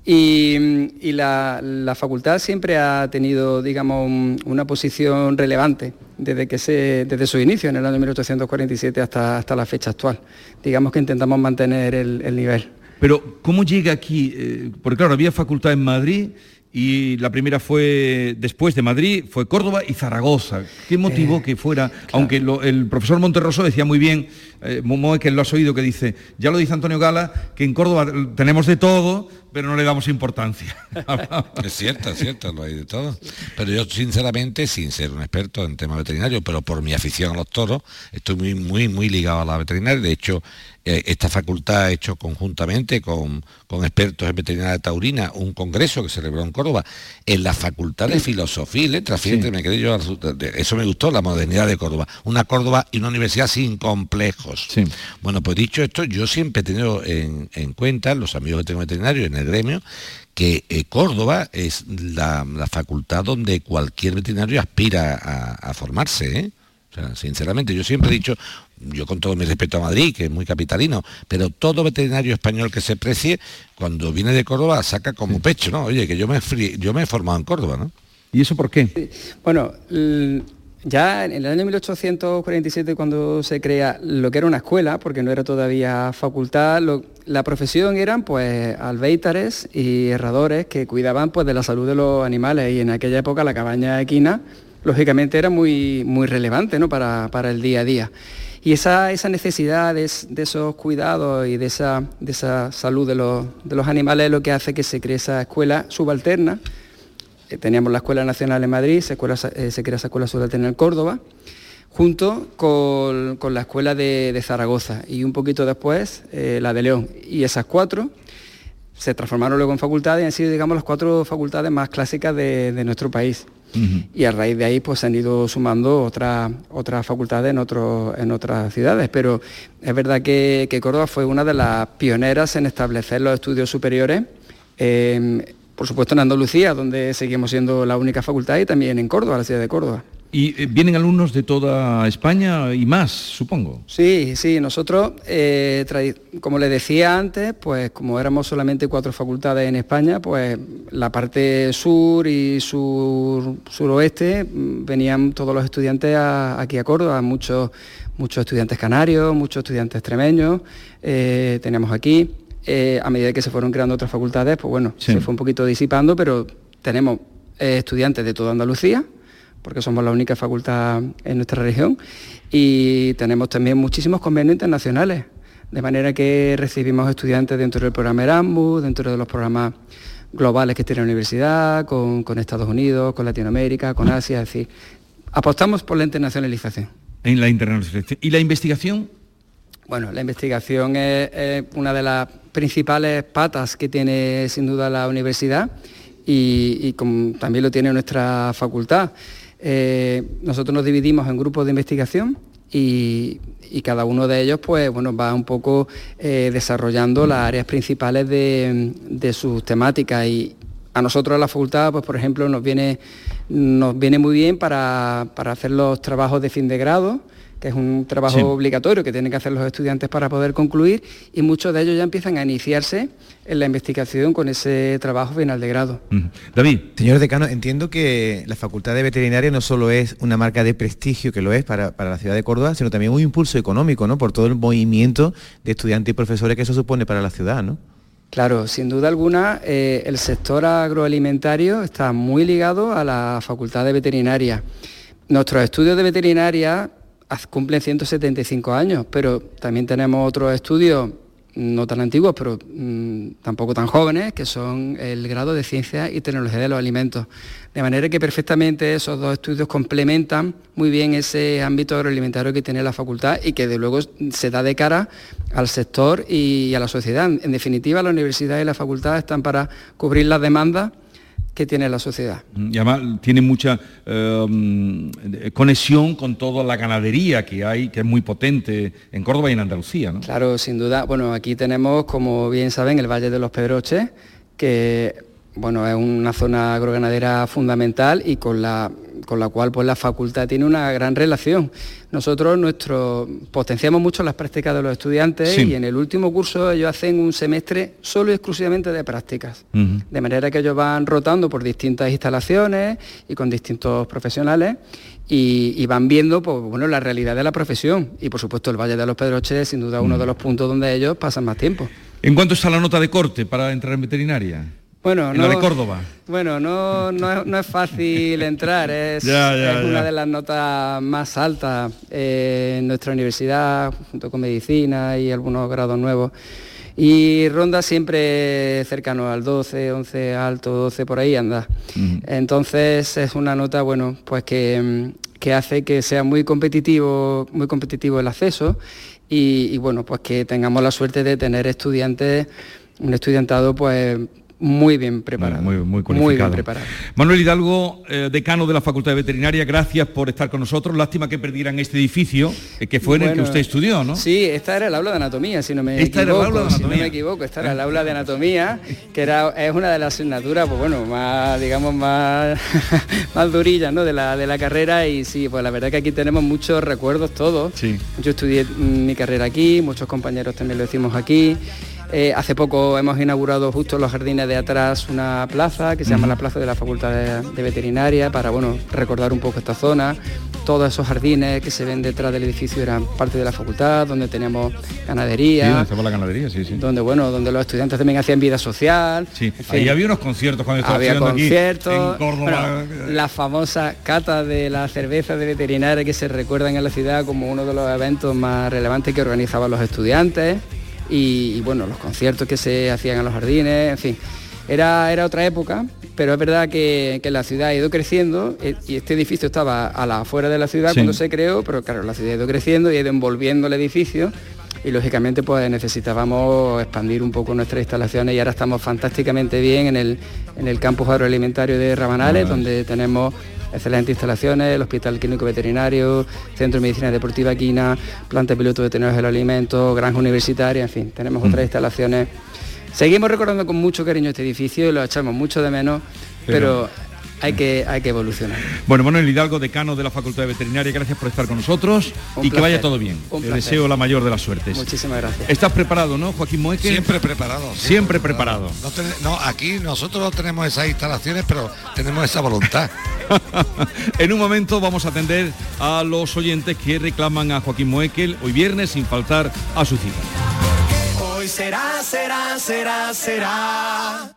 Y, y la, la facultad siempre ha tenido, digamos, un- una posición relevante desde, que se, desde su inicio, en el año 1847 hasta, hasta la fecha actual. Digamos que intentamos mantener el, el nivel. Pero, ¿cómo llega aquí? Eh, porque claro, había facultad en Madrid y la primera fue después de Madrid, fue Córdoba y Zaragoza. ¿Qué motivó que fuera? Aunque lo- el profesor Monterroso decía muy bien, eh, Momoe, que lo has oído, que dice, ya lo dice Antonio Gala, que en Córdoba tenemos de todo, pero no le damos importancia. Es cierto, es cierto, lo hay de todo. Pero yo sinceramente, sin ser un experto en temas veterinarios, pero por mi afición a los toros, estoy muy, muy, muy ligado a la veterinaria. De hecho, eh, esta facultad ha hecho conjuntamente con, con expertos en veterinaria taurina un congreso que se celebró en Córdoba, en la Facultad de Filosofía y Letras. Fíjate, me quedé yo, eso me gustó, la modernidad de Córdoba. Una Córdoba y una universidad sin complejos. Bueno, pues dicho esto, yo siempre he tenido en, en cuenta, los amigos que tengo veterinarios en el gremio, que eh, Córdoba es la, la facultad donde cualquier veterinario aspira a, a formarse. ¿eh? O sea, sinceramente, yo siempre he dicho, yo con todo mi respeto a Madrid, que es muy capitalino, pero todo veterinario español que se precie, cuando viene de Córdoba, saca como pecho, ¿no? Oye, que yo me, yo me he formado en Córdoba, ¿no? ¿Y eso por qué? Bueno, ya en el año 1847 cuando se crea lo que era una escuela, porque no era todavía facultad, la profesión eran pues albéitares y herradores que cuidaban pues de la salud de los animales y en aquella época la cabaña equina lógicamente era muy, muy relevante ¿no? para, para el día a día. Y esa, esa necesidad de, esos cuidados y de esa, de esa salud de los, de los animales es lo que hace que se cree esa escuela subalterna. Eh, teníamos la Escuela Nacional en Madrid, se, eh, se crea esa escuela subalterna en Córdoba, junto con, la Escuela de, Zaragoza y un poquito después eh, la de León. Y esas cuatro se transformaron luego en facultades y han sido, digamos, las cuatro facultades más clásicas de, nuestro país. Y a raíz de ahí pues se han ido sumando otras otras facultades en, en otras ciudades. Pero es verdad que, Córdoba fue una de las pioneras en establecer los estudios superiores. Por supuesto en Andalucía, donde seguimos siendo la única facultad, y también en Córdoba, la ciudad de Córdoba. Y eh, vienen alumnos de toda España y más, supongo. Sí, sí, nosotros, eh, como le decía antes, pues como éramos solamente cuatro facultades en España, pues la parte sur y sur, suroeste mm, venían todos los estudiantes aquí a Córdoba, muchos, muchos estudiantes canarios, muchos estudiantes extremeños, eh, teníamos aquí. A medida que se fueron creando otras facultades, pues bueno, se fue un poquito disipando, pero tenemos estudiantes de toda Andalucía, porque somos la única facultad en nuestra región, y tenemos también muchísimos convenios internacionales, de manera que recibimos estudiantes dentro del programa Erasmus, dentro de los programas globales que tiene la universidad, con, Estados Unidos, con Latinoamérica, con Asia, es decir, apostamos por la internacionalización. En la internacionalización. ¿Y la investigación? Bueno, la investigación es, una de las principales patas que tiene sin duda la universidad y, también lo tiene nuestra facultad. Eh, nosotros nos dividimos en grupos de investigación y, cada uno de ellos pues, bueno, va un poco eh, desarrollando las áreas principales de, sus temáticas y a nosotros la facultad, pues, por ejemplo, nos viene, muy bien para hacer los trabajos de fin de grado, que es un trabajo obligatorio que tienen que hacer los estudiantes para poder concluir y muchos de ellos ya empiezan a iniciarse en la investigación con ese trabajo final de grado. David. Señor decano, entiendo que la Facultad de Veterinaria no solo es una marca de prestigio, que lo es para, la ciudad de Córdoba, sino también un impulso económico, ¿no? Por todo el movimiento de estudiantes y profesores que eso supone para la ciudad, ¿no? Claro, sin duda alguna, eh, el sector agroalimentario está muy ligado a la Facultad de Veterinaria. Nuestros estudios de veterinaria cumplen 175 años, pero también tenemos otros estudios no tan antiguos, pero mm, tampoco tan jóvenes, que son el grado de Ciencia y Tecnología de los Alimentos. De manera que perfectamente esos dos estudios complementan muy bien ese ámbito agroalimentario que tiene la facultad y que de luego se da de cara al sector y a la sociedad. En definitiva, la universidad y la facultad están para cubrir las demandas que tiene la sociedad. Y además tiene mucha eh, conexión con toda la ganadería que hay, que es muy potente en Córdoba y en Andalucía. ¿no? Claro, sin duda. Bueno, aquí tenemos, como bien saben, el Valle de los Pedroches, que bueno, es una zona agroganadera fundamental y con la, con la cual pues, la facultad tiene una gran relación. Nosotros nuestro, potenciamos mucho las prácticas de los estudiantes y en el último curso ellos hacen un semestre solo y exclusivamente de prácticas. De manera que ellos van rotando por distintas instalaciones y con distintos profesionales y, van viendo pues, bueno, la realidad de la profesión. Y por supuesto el Valle de los Pedroches es sin duda uno de los puntos donde ellos pasan más tiempo. ¿En cuánto está la nota de corte para entrar en veterinaria? Bueno, no, de Córdoba. Bueno, no, no, es, fácil entrar, es, una de las notas más altas eh, en nuestra universidad, junto con medicina y algunos grados nuevos. Y ronda siempre cercano al 12, 11 alto, 12 por ahí anda. Entonces es una nota, bueno, pues que, hace que sea muy competitivo, muy competitivo el acceso y, y bueno, pues que tengamos la suerte de tener estudiantes, un estudiantado pues muy bien preparado. Muy, muy, muy, bien preparado. Manuel Hidalgo, eh, decano de la Facultad de Veterinaria, gracias por estar con nosotros. Lástima que perdieran este edificio, eh, que fue en el que usted estudió, ¿no? Sí, esta era el aula de anatomía, si no me esta equivoco. Era el aula de anatomía. Si no me equivoco, esta era el aula de anatomía, que era, es una de las asignaturas, pues bueno, más, digamos, más, más durillas, ¿no? De la, de la carrera y sí, pues la verdad que aquí tenemos muchos recuerdos todos. Sí. Yo estudié mi carrera aquí, muchos compañeros también lo decimos aquí. Eh, hace poco hemos inaugurado justo en los jardines de atrás una plaza que se llama la Plaza de la Facultad de, Veterinaria para bueno, recordar un poco esta zona. todos esos jardines que se ven detrás del edificio eran parte de la facultad, donde teníamos ganadería. Sí, la ganadería, sí, sí. Donde, bueno, donde los estudiantes también hacían vida social. Sí, ahí había unos conciertos cuando estaba Había conciertos, aquí en Córdoba. la famosa cata de la cerveza de veterinaria que se recuerdan en la ciudad como uno de los eventos más relevantes que organizaban los estudiantes y, bueno, los conciertos que se hacían en los jardines, en fin. Era, era otra época, pero es verdad que, la ciudad ha ido creciendo eh, y este edificio estaba a la afuera de la ciudad cuando se creó, pero claro, la ciudad ha ido creciendo y ha ido envolviendo el edificio y lógicamente pues necesitábamos expandir un poco nuestras instalaciones y ahora estamos fantásticamente bien en el, en el campus agroalimentario de Rabanales, donde tenemos excelentes instalaciones, el Hospital Clínico Veterinario, Centro de Medicina Deportiva Quina, planta piloto de tenores del alimento, granja universitaria, en fin, tenemos otras instalaciones. Seguimos recordando con mucho cariño este edificio y lo echamos mucho de menos, pero hay que, hay que evolucionar. Bueno, Manuel Hidalgo, decano de la Facultad de Veterinaria, gracias por estar con nosotros y que vaya todo bien. Te deseo la mayor de las suertes. Muchísimas gracias. ¿Estás preparado, no, Joaquín Moeque? Siempre preparado. Siempre, preparado. No, aquí nosotros no tenemos esas instalaciones, pero tenemos esa voluntad. en un momento vamos a atender a los oyentes que reclaman a Joaquín Moekel hoy viernes sin faltar a su cita. Hoy será, será, será, será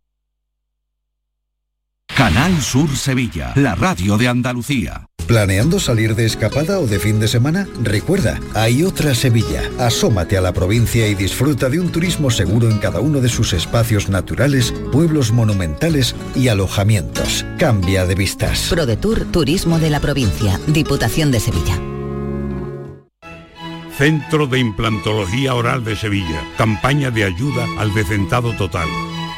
Canal Sur Sevilla, la radio de Andalucía. ¿Planeando salir de escapada o de fin de semana? Recuerda, hay otra Sevilla. Asómate a la provincia y disfruta de un turismo seguro en cada uno de sus espacios naturales, pueblos monumentales y alojamientos. Cambia de vistas. ProDetour Turismo de la Provincia, Diputación de Sevilla. Centro de Implantología Oral de Sevilla. Campaña de ayuda al decentado total.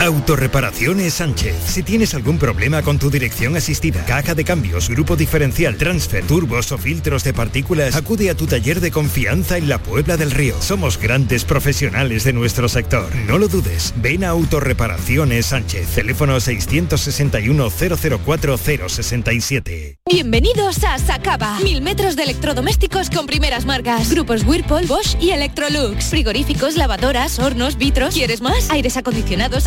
Autorreparaciones Sánchez. Si tienes algún problema con tu dirección asistida, caja de cambios, grupo diferencial, transfer, turbos o filtros de partículas, acude a tu taller de confianza en la Puebla del Río. Somos grandes profesionales de nuestro sector. No lo dudes. Ven a Autorreparaciones Sánchez. Teléfono 661 004 067. Bienvenidos a Sacaba. Mil metros de electrodomésticos con primeras marcas. Grupos Whirlpool, Bosch y Electrolux. Frigoríficos, lavadoras, hornos, vitros. ¿Quieres más? Aires acondicionados,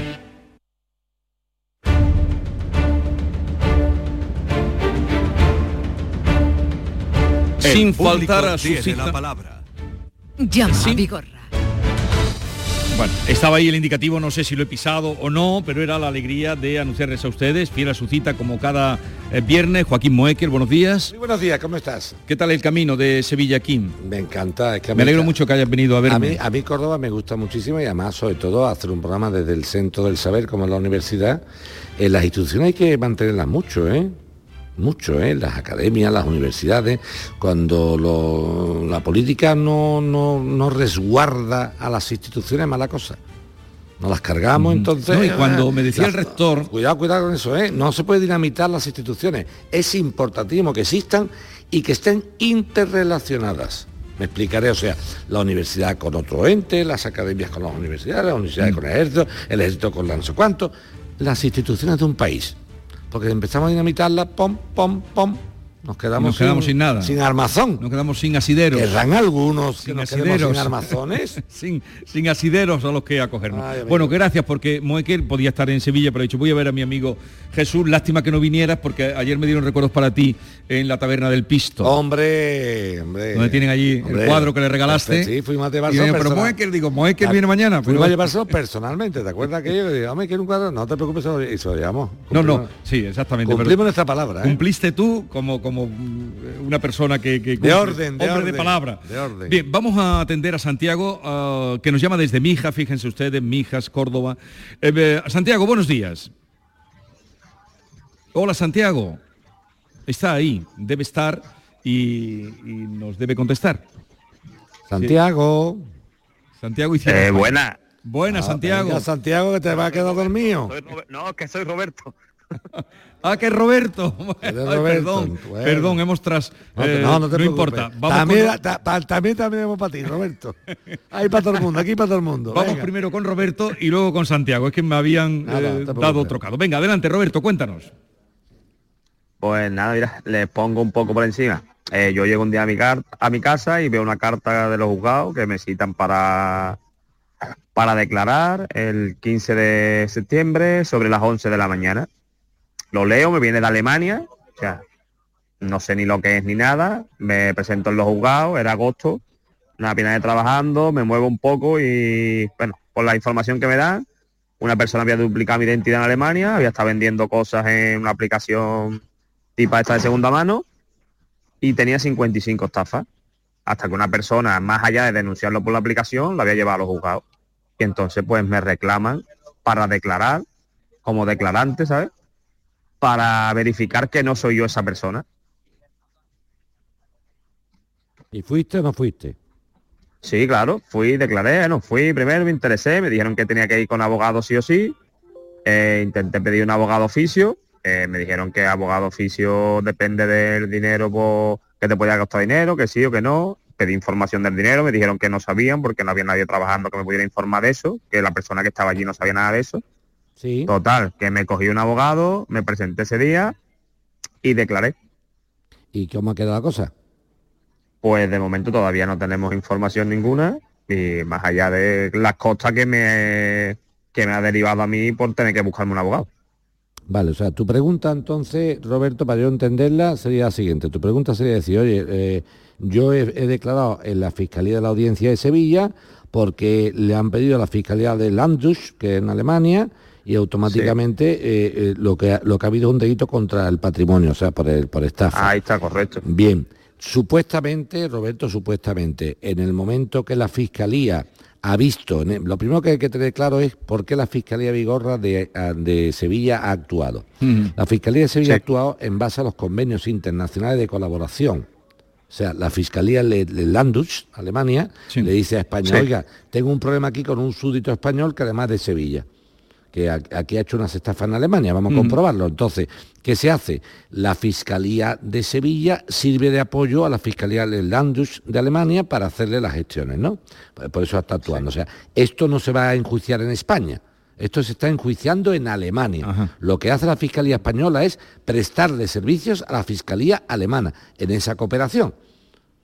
Sin faltar a su cita. la palabra. Llama a Vigorra. Bueno, estaba ahí el indicativo, no sé si lo he pisado o no, pero era la alegría de anunciarles a ustedes, fiel a su cita como cada eh, viernes, Joaquín Moekel, buenos días. Muy buenos días, ¿cómo estás? ¿Qué tal el camino de Sevilla aquí? Me encanta. Es que me alegro mucho que hayas venido a verme. A mí, a mí Córdoba me gusta muchísimo y además, sobre todo, hacer un programa desde el centro del saber, como es la universidad. En las instituciones hay que mantenerlas mucho, ¿eh? Mucho, ¿eh? las academias, las universidades, cuando lo- la política no, no, no resguarda a las instituciones, mala cosa. Nos las cargamos, entonces... No, y cuando eh, me decía el rector- Cuidado, cuidado con eso, ¿eh? No se puede dinamitar las instituciones. Es importantísimo que existan y que estén interrelacionadas. Me explicaré, o sea, la universidad con otro ente, las academias con las universidades, las universidades con el ejército, el ejército con la no sé cuánto, las instituciones de un país. Porque empezamos a dinamitarlas, pom, pom, pom, nos quedamos, Nos quedamos sin nada. Sin armazón. Nos quedamos sin asideros. Querrán algunos que sin nos quedemos asideros. sin armazones. sin, sin asideros a los que acogernos. Ay, bueno, gracias porque Moekel podía estar en Sevilla, pero ha dicho, voy a ver a mi amigo Jesús. Lástima que no vinieras porque ayer me dieron recuerdos para ti en la taberna del Pisto. Hombre, hombre. donde tienen allí Hombre. el cuadro que le regalaste. Sí, fuimos a yo, pero Moekel, digo, Moekel viene mañana. Fuimos pero- a llevarse personalmente, ¿te acuerdas que yo le digo, hombre, quiero un cuadro? No te preocupes, y se lo llevamos. No, no, sí, exactamente. Cumplimos pero nuestra palabra, ¿eh? Cumpliste tú como, como mm, una persona que, que De orden, de hombre de palabra. de orden. Bien, vamos a atender a Santiago, ah, que nos llama desde Mija, fíjense ustedes, Mijas, Córdoba. Eh, eh, Santiago, buenos días. Hola, Santiago. Está ahí, debe estar y, y nos debe contestar. Santiago. Santiago hicieron. Eh, buena. Buena, Ah, Santiago. venga, Santiago, que te va a quedar dormido. No, que soy Roberto. Ah, que es Roberto. Ay, Roberto, perdón, bueno. perdón, hemos tras. No, te- eh, no, no te preocupes. importa. Vamos también, con- ta- también, también vamos para ti, Roberto. Ahí para todo el mundo, aquí para todo el mundo. Vamos venga. primero con Roberto y luego con Santiago. Es que me habían Nada, eh, no dado trocado. Venga, adelante, Roberto, cuéntanos. Pues nada, mira, les pongo un poco por encima. Eh, yo llego un día a mi, car- a mi casa y veo una carta de los juzgados que me citan para, para declarar el 15 de septiembre sobre las 11 de la mañana. Lo leo, me viene de Alemania, o sea, no sé ni lo que es ni nada, me presento en los juzgados, era agosto, una pena de trabajando, me muevo un poco y, bueno, por la información que me dan, una persona había duplicado mi identidad en Alemania, había estado vendiendo cosas en una aplicación tipo esta de segunda mano y tenía 55 estafas. Hasta que una persona, más allá de denunciarlo por la aplicación, lo había llevado a los juzgados. Y entonces pues me reclaman para declarar como declarante, ¿sabes? Para verificar que no soy yo esa persona. ¿Y fuiste o no fuiste? Sí, claro, fui, declaré, no, fui primero, me interesé, me dijeron que tenía que ir con abogado sí o sí, eh, intenté pedir un abogado oficio, eh, me dijeron que abogado oficio depende del dinero que te podía costar dinero, que sí o que no, pedí información del dinero, me dijeron que no sabían porque no había nadie trabajando que me pudiera informar de eso, que la persona que estaba allí no sabía nada de eso. Sí. Total, que me cogí un abogado, me presenté ese día y declaré. ¿Y cómo ha quedado la cosa? Pues de momento todavía no tenemos información ninguna y más allá de las costas que me que me ha derivado a mí por tener que buscarme un abogado. Vale, o sea, tu pregunta entonces, Roberto, para yo entenderla, sería la siguiente. Tu pregunta sería decir, oye, eh, yo he, he declarado en la Fiscalía de la Audiencia de Sevilla porque le han pedido a la Fiscalía de Landshut, que es en Alemania, y automáticamente eh, eh, lo, que, ha- lo que ha habido es un delito contra el patrimonio, o sea, por, el, por estafa. Ahí está, correcto. Bien, supuestamente, Roberto, supuestamente, en el momento que la Fiscalía ha visto, lo primero que hay que tener claro es por qué la Fiscalía Vigorra de, de Sevilla ha actuado. La Fiscalía de Sevilla ha actuado en base a los convenios internacionales de colaboración. O sea, la Fiscalía de Landus, Alemania, le dice a España, Sí. oiga, tengo un problema aquí con un súbdito español que además de Sevilla que aquí ha hecho unas estafas en Alemania, vamos a Ujú. comprobarlo. Entonces, ¿qué se hace? La Fiscalía de Sevilla sirve de apoyo a la Fiscalía de Landus de Alemania para hacerle las gestiones, ¿no? Por eso está actuando. O sea, esto no se va a enjuiciar en España. Esto se está enjuiciando en Alemania. Lo que hace la Fiscalía Española es prestarle servicios a la Fiscalía Alemana en esa cooperación.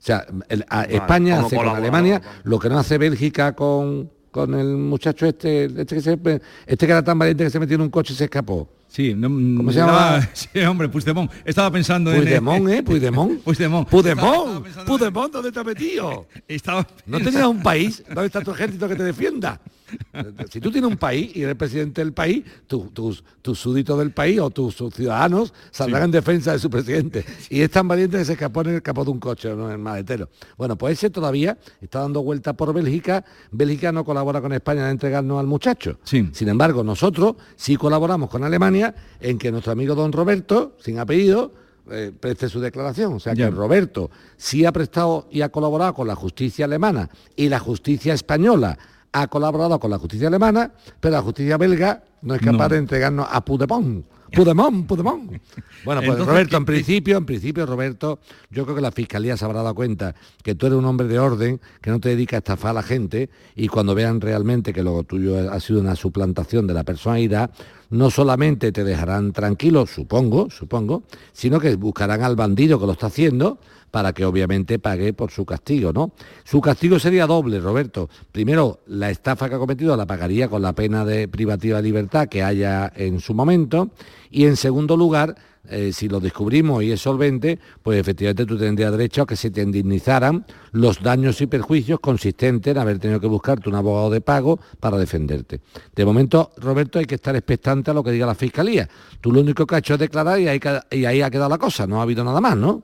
O sea, el- a- España hace con Alemania lo que no hace Bélgica con, con el muchacho este, este que, se, este que era tan valiente que se metió en un coche y se escapó. Sí, no, ¿Cómo se llama? Sí, hombre, Puigdemont. Estaba pensando en... Puigdemont, ¿eh? Puigdemont. Puigdemont. Puigdemont, Puigdemont, ¿dónde te has metido? Estaba ¿No tenías un país? ¿Dónde está tu ejército que te defienda? Si tú tienes un país y eres presidente del país, tu- tus, tus súbditos del país o tus, ciudadanos saldrán en defensa de su presidente. Y es tan valiente que se escapó en el capó de un coche, no en el maletero. Bueno, pues ese todavía está dando vuelta por Bélgica. Bélgica no colabora con España en entregarnos al muchacho. Sin embargo, nosotros sí colaboramos con Alemania en que nuestro amigo don Roberto, sin apellido, eh, preste su declaración. O sea que Roberto sí ha prestado y ha colaborado con la justicia alemana y la justicia española ha colaborado con la justicia alemana, pero la justicia belga no es capaz No. de entregarnos a Pudemont. Pudemont, Pudemont. Bueno, pues Entonces, Roberto, ¿qué- en principio, en principio, Roberto, yo creo que la Fiscalía se habrá dado cuenta que tú eres un hombre de orden, que no te dedicas a estafar a la gente, y cuando vean realmente que lo tuyo ha sido una suplantación de la personalidad, no solamente te dejarán tranquilo, supongo, supongo, sino que buscarán al bandido que lo está haciendo para que obviamente pague por su castigo, ¿no? Su castigo sería doble, Roberto. Primero, la estafa que ha cometido la pagaría con la pena de privativa de libertad que haya en su momento. Y en segundo lugar, eh, si lo descubrimos y es solvente, pues efectivamente tú tendrías derecho a que se te indemnizaran los daños y perjuicios consistentes en haber tenido que buscarte un abogado de pago para defenderte. De momento, Roberto, hay que estar expectante a lo que diga la Fiscalía. Tú lo único que has hecho es declarar y ahí, y ahí ha quedado la cosa, no ha habido nada más, ¿no?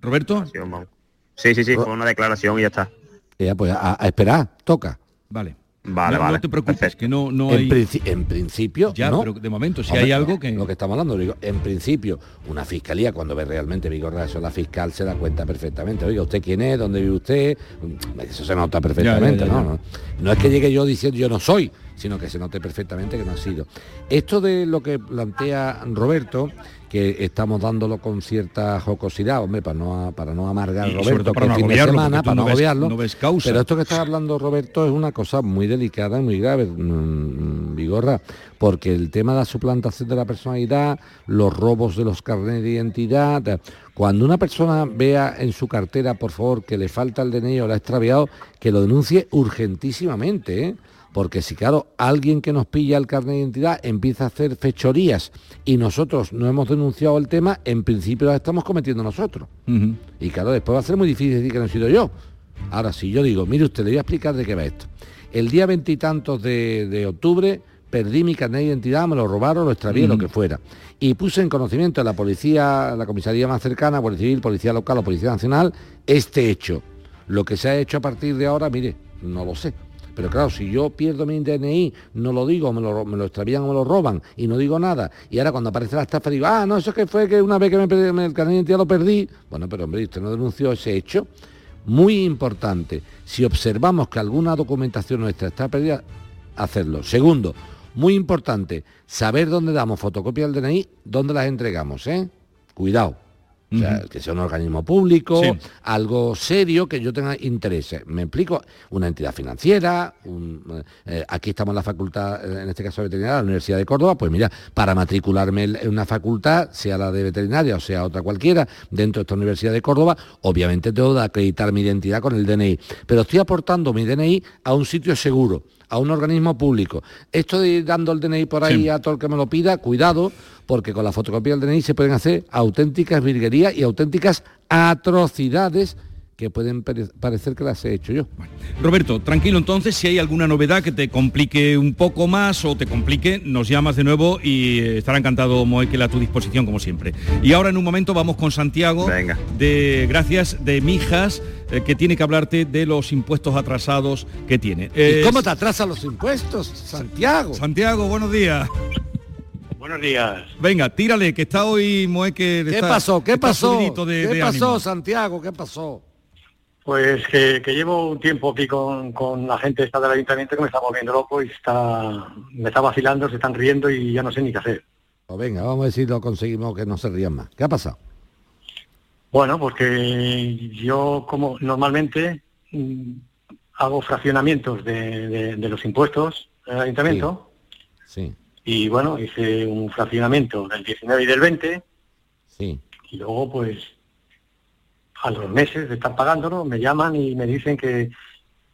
¿Roberto? Sí, sí, sí, fue una declaración y ya está. Ya, pues a, a esperar, toca. Vale. Vale, no, vale. no te preocupes, que no, no en, hay... princi- en principio, Ya, no. pero de momento, si Hombre, hay algo que... Lo que estamos hablando, digo, en principio, una fiscalía, cuando ve realmente Vigorra, eso la fiscal se da cuenta perfectamente. Oiga, ¿usted quién es? ¿Dónde vive usted? Eso se nota perfectamente, Ya, ya, ya, ¿no? ya. ¿no? No es que llegue yo diciendo yo no soy, sino que se note perfectamente que no ha sido. Esto de lo que plantea Roberto, que estamos dándolo con cierta jocosidad, hombre, para no, para no amargar Y Roberto para que no fin de agobiarlo, semana, porque tú para no no ves- agobiarlo. no ves causa. Pero esto que está hablando Roberto es una cosa muy delicada y muy grave, mm, Vigorra, porque el tema de la suplantación de la personalidad, los robos de los carnets de identidad, cuando una persona vea en su cartera, por favor, que le falta el DNI o la ha extraviado, que lo denuncie urgentísimamente, ¿eh? Porque si, claro, alguien que nos pilla el carnet de identidad empieza a hacer fechorías y nosotros no hemos denunciado el tema, en principio las estamos cometiendo nosotros. Y claro, después va a ser muy difícil decir que no he sido yo. Ahora, si yo digo, mire usted, le voy a explicar de qué va esto. El día veintitantos de, de octubre perdí mi carnet de identidad, me lo robaron, lo extravié, lo que fuera. Y puse en conocimiento de la policía, la comisaría más cercana, Policía Civil, Policía Local o Policía Nacional, este hecho. Lo que se ha hecho a partir de ahora, mire, no lo sé. Pero claro, si yo pierdo mi DNI, no lo digo, me lo, me lo extravían o me lo roban y no digo nada, y ahora cuando aparece la estafa digo, ah, no, eso es que fue que una vez que me perdí el carnet de identidad lo perdí. Bueno, pero hombre, usted no denunció ese hecho. Muy importante, si observamos que alguna documentación nuestra está perdida, hacerlo. Segundo, muy importante, saber dónde damos fotocopia del DNI, dónde las entregamos, ¿eh? Cuidado. O sea, que sea un organismo público, Sí. algo serio, que yo tenga interés. Me explico, una entidad financiera, un- eh, aquí estamos en la facultad, eh, en este caso de veterinaria, la Universidad de Córdoba, pues mira, para matricularme en en una facultad, sea la de veterinaria o sea otra cualquiera, dentro de esta Universidad de Córdoba, obviamente tengo que acreditar mi identidad con el DNI. Pero estoy aportando mi DNI a un sitio seguro, a un organismo público. Esto de ir dando el DNI por ahí Sí. a todo el que me lo pida, cuidado, porque con la fotocopia del DNI se pueden hacer auténticas virguerías y auténticas atrocidades que pueden pare- parecer que las he hecho yo. Roberto, tranquilo entonces, si hay alguna novedad que te complique un poco más o te complique, nos llamas de nuevo y eh, estará encantado Moekel a tu disposición como siempre. Y ahora en un momento vamos con Santiago de Gracias de Mijas, eh, que tiene que hablarte de los impuestos atrasados que tiene. ¿Y Eh, cómo te atrasan los impuestos, Santiago? Santiago, buenos días. Buenos días. Venga, tírale, que está hoy Moekel. ¿Qué está- pasó? ¿Qué pasó? de- ¿Qué de pasó, ánimo. Santiago? ¿Qué pasó? Pues que, que llevo un tiempo aquí con, con la gente esta del ayuntamiento que me está volviendo loco y está, me está vacilando, se están riendo y ya no sé ni qué hacer. Pues venga, vamos a ver si lo conseguimos que no se rían más. ¿Qué ha pasado? Bueno, porque yo como normalmente mm, hago fraccionamientos de, de- de los impuestos en el ayuntamiento Sí, y bueno, hice un fraccionamiento del 19 y del 20 sí. y luego pues a los meses de estar pagándolo me llaman y me dicen que,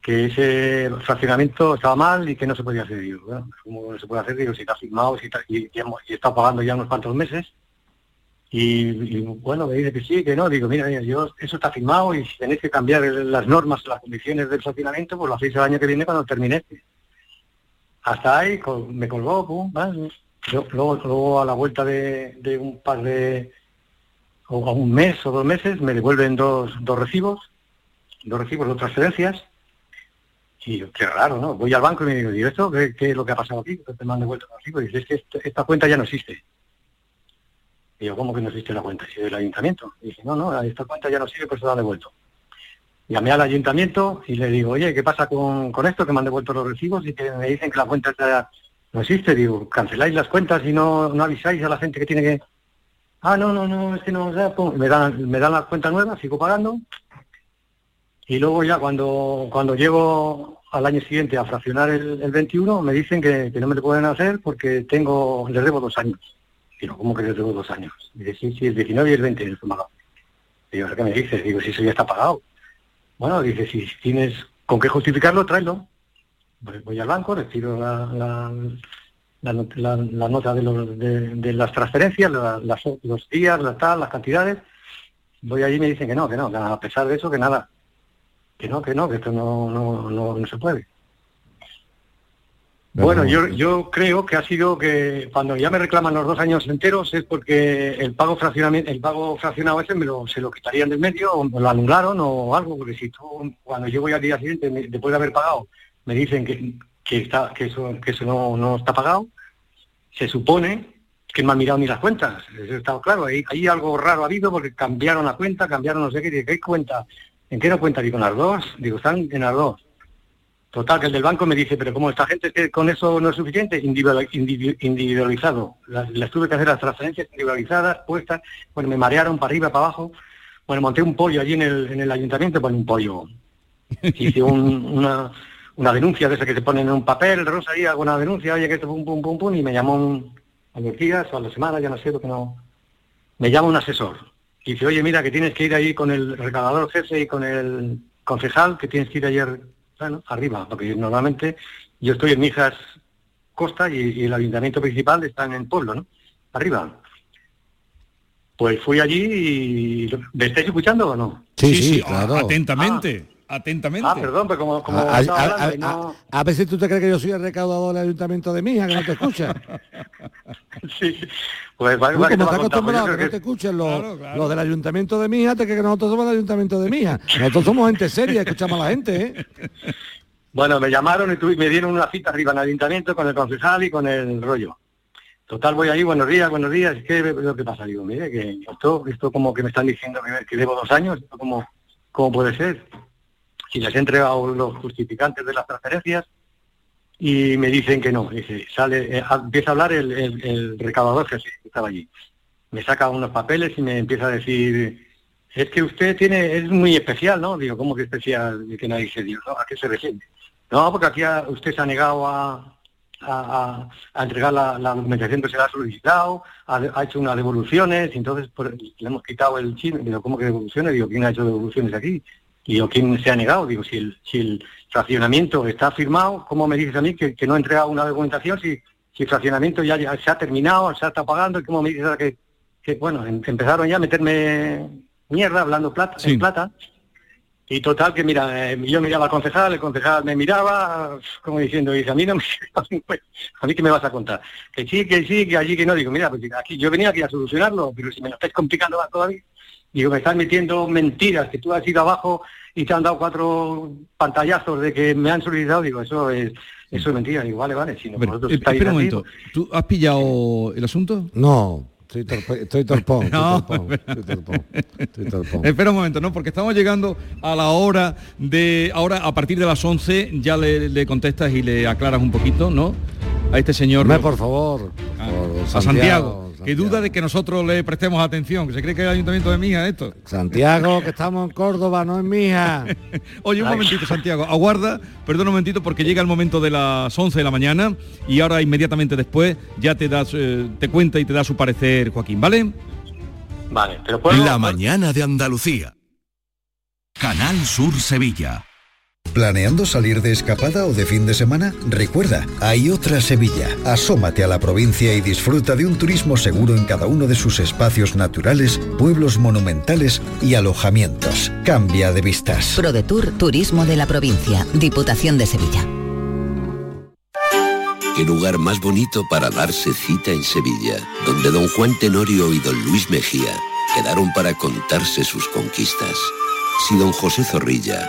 que ese fraccionamiento estaba mal y que no se podía hacer. Digo, ¿cómo no se puede hacer? Digo, si está firmado si está, y, hemos- y estado pagando ya unos cuantos meses. Y, bueno, me dice que sí, que no. Digo, mira, mira, yo eso está firmado y si tenéis que cambiar las normas, las condiciones del fraccionamiento, pues lo hacéis el año que viene cuando termine este. Hasta ahí me colgó, pum, vale. Yo- luego, luego a la vuelta de un par de, o a un mes o dos meses me devuelven dos, dos recibos, dos recibos, dos transferencias. Y yo, qué raro, ¿no? Voy al banco y me digo, ¿y esto qué, es lo que ha pasado aquí? Te me han devuelto los recibos. Y es que esta cuenta ya no existe. Y yo, ¿cómo que no existe la cuenta? Si del ayuntamiento. Y dije, no, no, esta cuenta ya no sirve, pues se la han devuelto. Llamé al ayuntamiento y le digo, oye, ¿qué pasa con, con esto? Que me han devuelto los recibos y que me dicen que la cuenta ya no existe. Digo, canceláis las cuentas y no, no avisáis a la gente que tiene que... Ah, no, no, no, es que no, pum, me dan, me dan las cuentas nuevas, sigo pagando. Y luego ya cuando, cuando llego al año siguiente a fraccionar el, el 21, me dicen que, que no me lo pueden hacer porque tengo, les debo dos años. Digo, ¿cómo que les debo dos años? Dice, sí, sí, el 19 y el 20 el pagado. Digo, ¿qué me dices? Digo, si eso ya está pagado. Bueno, dice, si tienes con qué justificarlo, tráelo. Voy al banco, retiro la, la, la- la nota de, los, de, de las transferencias, la- las- los días, la tal, las cantidades. Voy allí y me dicen que no, que no, que a pesar de eso, que nada. Que no, que no, que esto no, no, no, no se puede. Bueno, yo, yo creo que ha sido que cuando ya me reclaman los dos años enteros es porque el pago fraccionamiento, el pago fraccionado ese me lo, se lo quitarían del medio o me lo anularon o algo, porque si tú, cuando yo voy al día siguiente, me- después de haber pagado, me dicen que, que está, que eso, que eso no, no está pagado, se supone que no han mirado ni las cuentas. Eso está claro, ahí, ahí algo raro ha habido porque cambiaron la cuenta, cambiaron no sé qué, ¿qué cuenta? ¿En qué no cuenta? Digo, en las dos, digo, están en las dos. Total, que el del banco me dice, pero como esta gente que con eso no es suficiente, individual- individu- individualizado. Las, las tuve que hacer las transferencias individualizadas, puestas, bueno, me marearon para arriba, para abajo. Bueno, monté un pollo allí en el, en el ayuntamiento, bueno, un pollo. Hice un- una, una denuncia de esa que te ponen en un papel, Rosa, ahí hago una denuncia, oye, que esto pum, pum, pum, pum, y me llamó un, a los días o a la semana, ya no sé, porque no... Me llama un asesor. Y dice, oye, mira, que tienes que ir ahí con el recaudador jefe y con el concejal, que tienes que ir ayer, bueno, arriba, porque normalmente yo estoy en Mijas Costa y, y el ayuntamiento principal está en el pueblo, ¿no? Arriba. Pues fui allí y... ¿Me estáis escuchando o no? Sí, sí, a- claro. Atentamente, atentamente. Ah, perdón, pero como, como A, estaba a- hablando a- y no... a- a veces tú te crees que yo soy el recaudador del ayuntamiento de Mija, que no te escucha. Sí, pues vale, vale, como yo acostumbrado que no te escuchen los, los del ayuntamiento de Mija, te crees que nosotros somos del ayuntamiento de Mija. Nosotros somos gente seria, escuchamos a la gente, ¿eh? Bueno, me llamaron y tuve- me dieron una cita arriba en el ayuntamiento con el concejal y con el rollo. Total, voy ahí, buenos días, buenos días. ¿Qué es lo que pasa? Digo, mire, que esto, esto como que me están diciendo que, que debo dos años, ¿esto ¿cómo, ¿cómo puede ser? Si les he entregado los justificantes de las transferencias y me dicen que no. Dice, sale, eh, empieza a hablar el, el, jefe que estaba allí. Me saca unos papeles y me empieza a decir, es que usted tiene, es muy especial, ¿no? Digo, ¿cómo que especial? Que nadie se dio, ¿no? ¿A qué se refiere? No, porque aquí usted se ha negado a, a, a- entregar la, la documentación que se le ha solicitado, ha, hecho unas devoluciones, entonces le hemos quitado el chip. Digo, ¿cómo que devoluciones? Digo, ¿quién ha hecho devoluciones aquí? Y Digo, ¿quién se ha negado? Digo, si el, si el fraccionamiento está firmado, ¿cómo me dices a mí que, que no he entregado una documentación si, si el fraccionamiento ya, ya se ha terminado, se está pagando? ¿Y cómo me dices que, que, bueno, em- empezaron ya a meterme mierda hablando plata, en plata? Y total que mira, eh, yo miraba al concejal, el concejal me miraba como diciendo, dice, a mí no me a mí qué me vas a contar. Que sí, que sí, que allí que no. Digo, mira, pues aquí yo venía aquí a solucionarlo, pero si me lo estáis complicando más todavía. Digo, me estás metiendo mentiras, que tú has ido abajo y te han dado cuatro pantallazos de que me han solicitado. Digo, eso es, eso es mentira. Digo, vale, vale, si no, vosotros Eh, estáis espera un momento, ¿tú has pillado el asunto? No, estoy, torpe- estoy torpón, estoy No, torpón, estoy torpón, estoy torpón. Espera un momento, ¿no? Porque estamos llegando a la hora de... Ahora, a partir de las 11, ya le, le contestas y le aclaras un poquito, ¿no? A este señor... Hombre, por favor, Ah, por a Santiago, que duda de que nosotros le prestemos atención, que se cree que es el ayuntamiento de Mija esto. Santiago, que estamos en Córdoba, no en Mija. Oye, un momentito, Santiago, aguarda, perdona un momentito, porque llega el momento de las 11 de la mañana y ahora inmediatamente después ya te das, eh, te cuenta y te da su parecer Joaquín, ¿vale? Vale, pero puedo... La mañana de Andalucía. Canal Sur Sevilla. ¿Planeando salir de escapada o de fin de semana? Recuerda, hay otra Sevilla. Asómate a la provincia y disfruta de un turismo seguro en cada uno de sus espacios naturales, pueblos monumentales y alojamientos. Cambia de vistas. ProDetour Turismo de la Provincia, Diputación de Sevilla. Qué lugar más bonito para darse cita en Sevilla, donde don Juan Tenorio y don Luis Mejía quedaron para contarse sus conquistas. Si don José Zorrilla,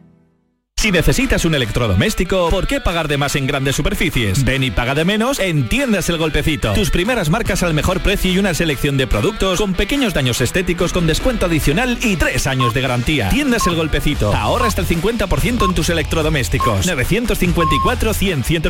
Si necesitas un electrodoméstico, ¿por qué pagar de más en grandes superficies? Ven y paga de menos en Tiendas El Golpecito. Tus primeras marcas al mejor precio y una selección de productos con pequeños daños estéticos con descuento adicional y tres años de garantía. Tiendas El Golpecito. Ahorra hasta el 50% en tus electrodomésticos. 954 100 190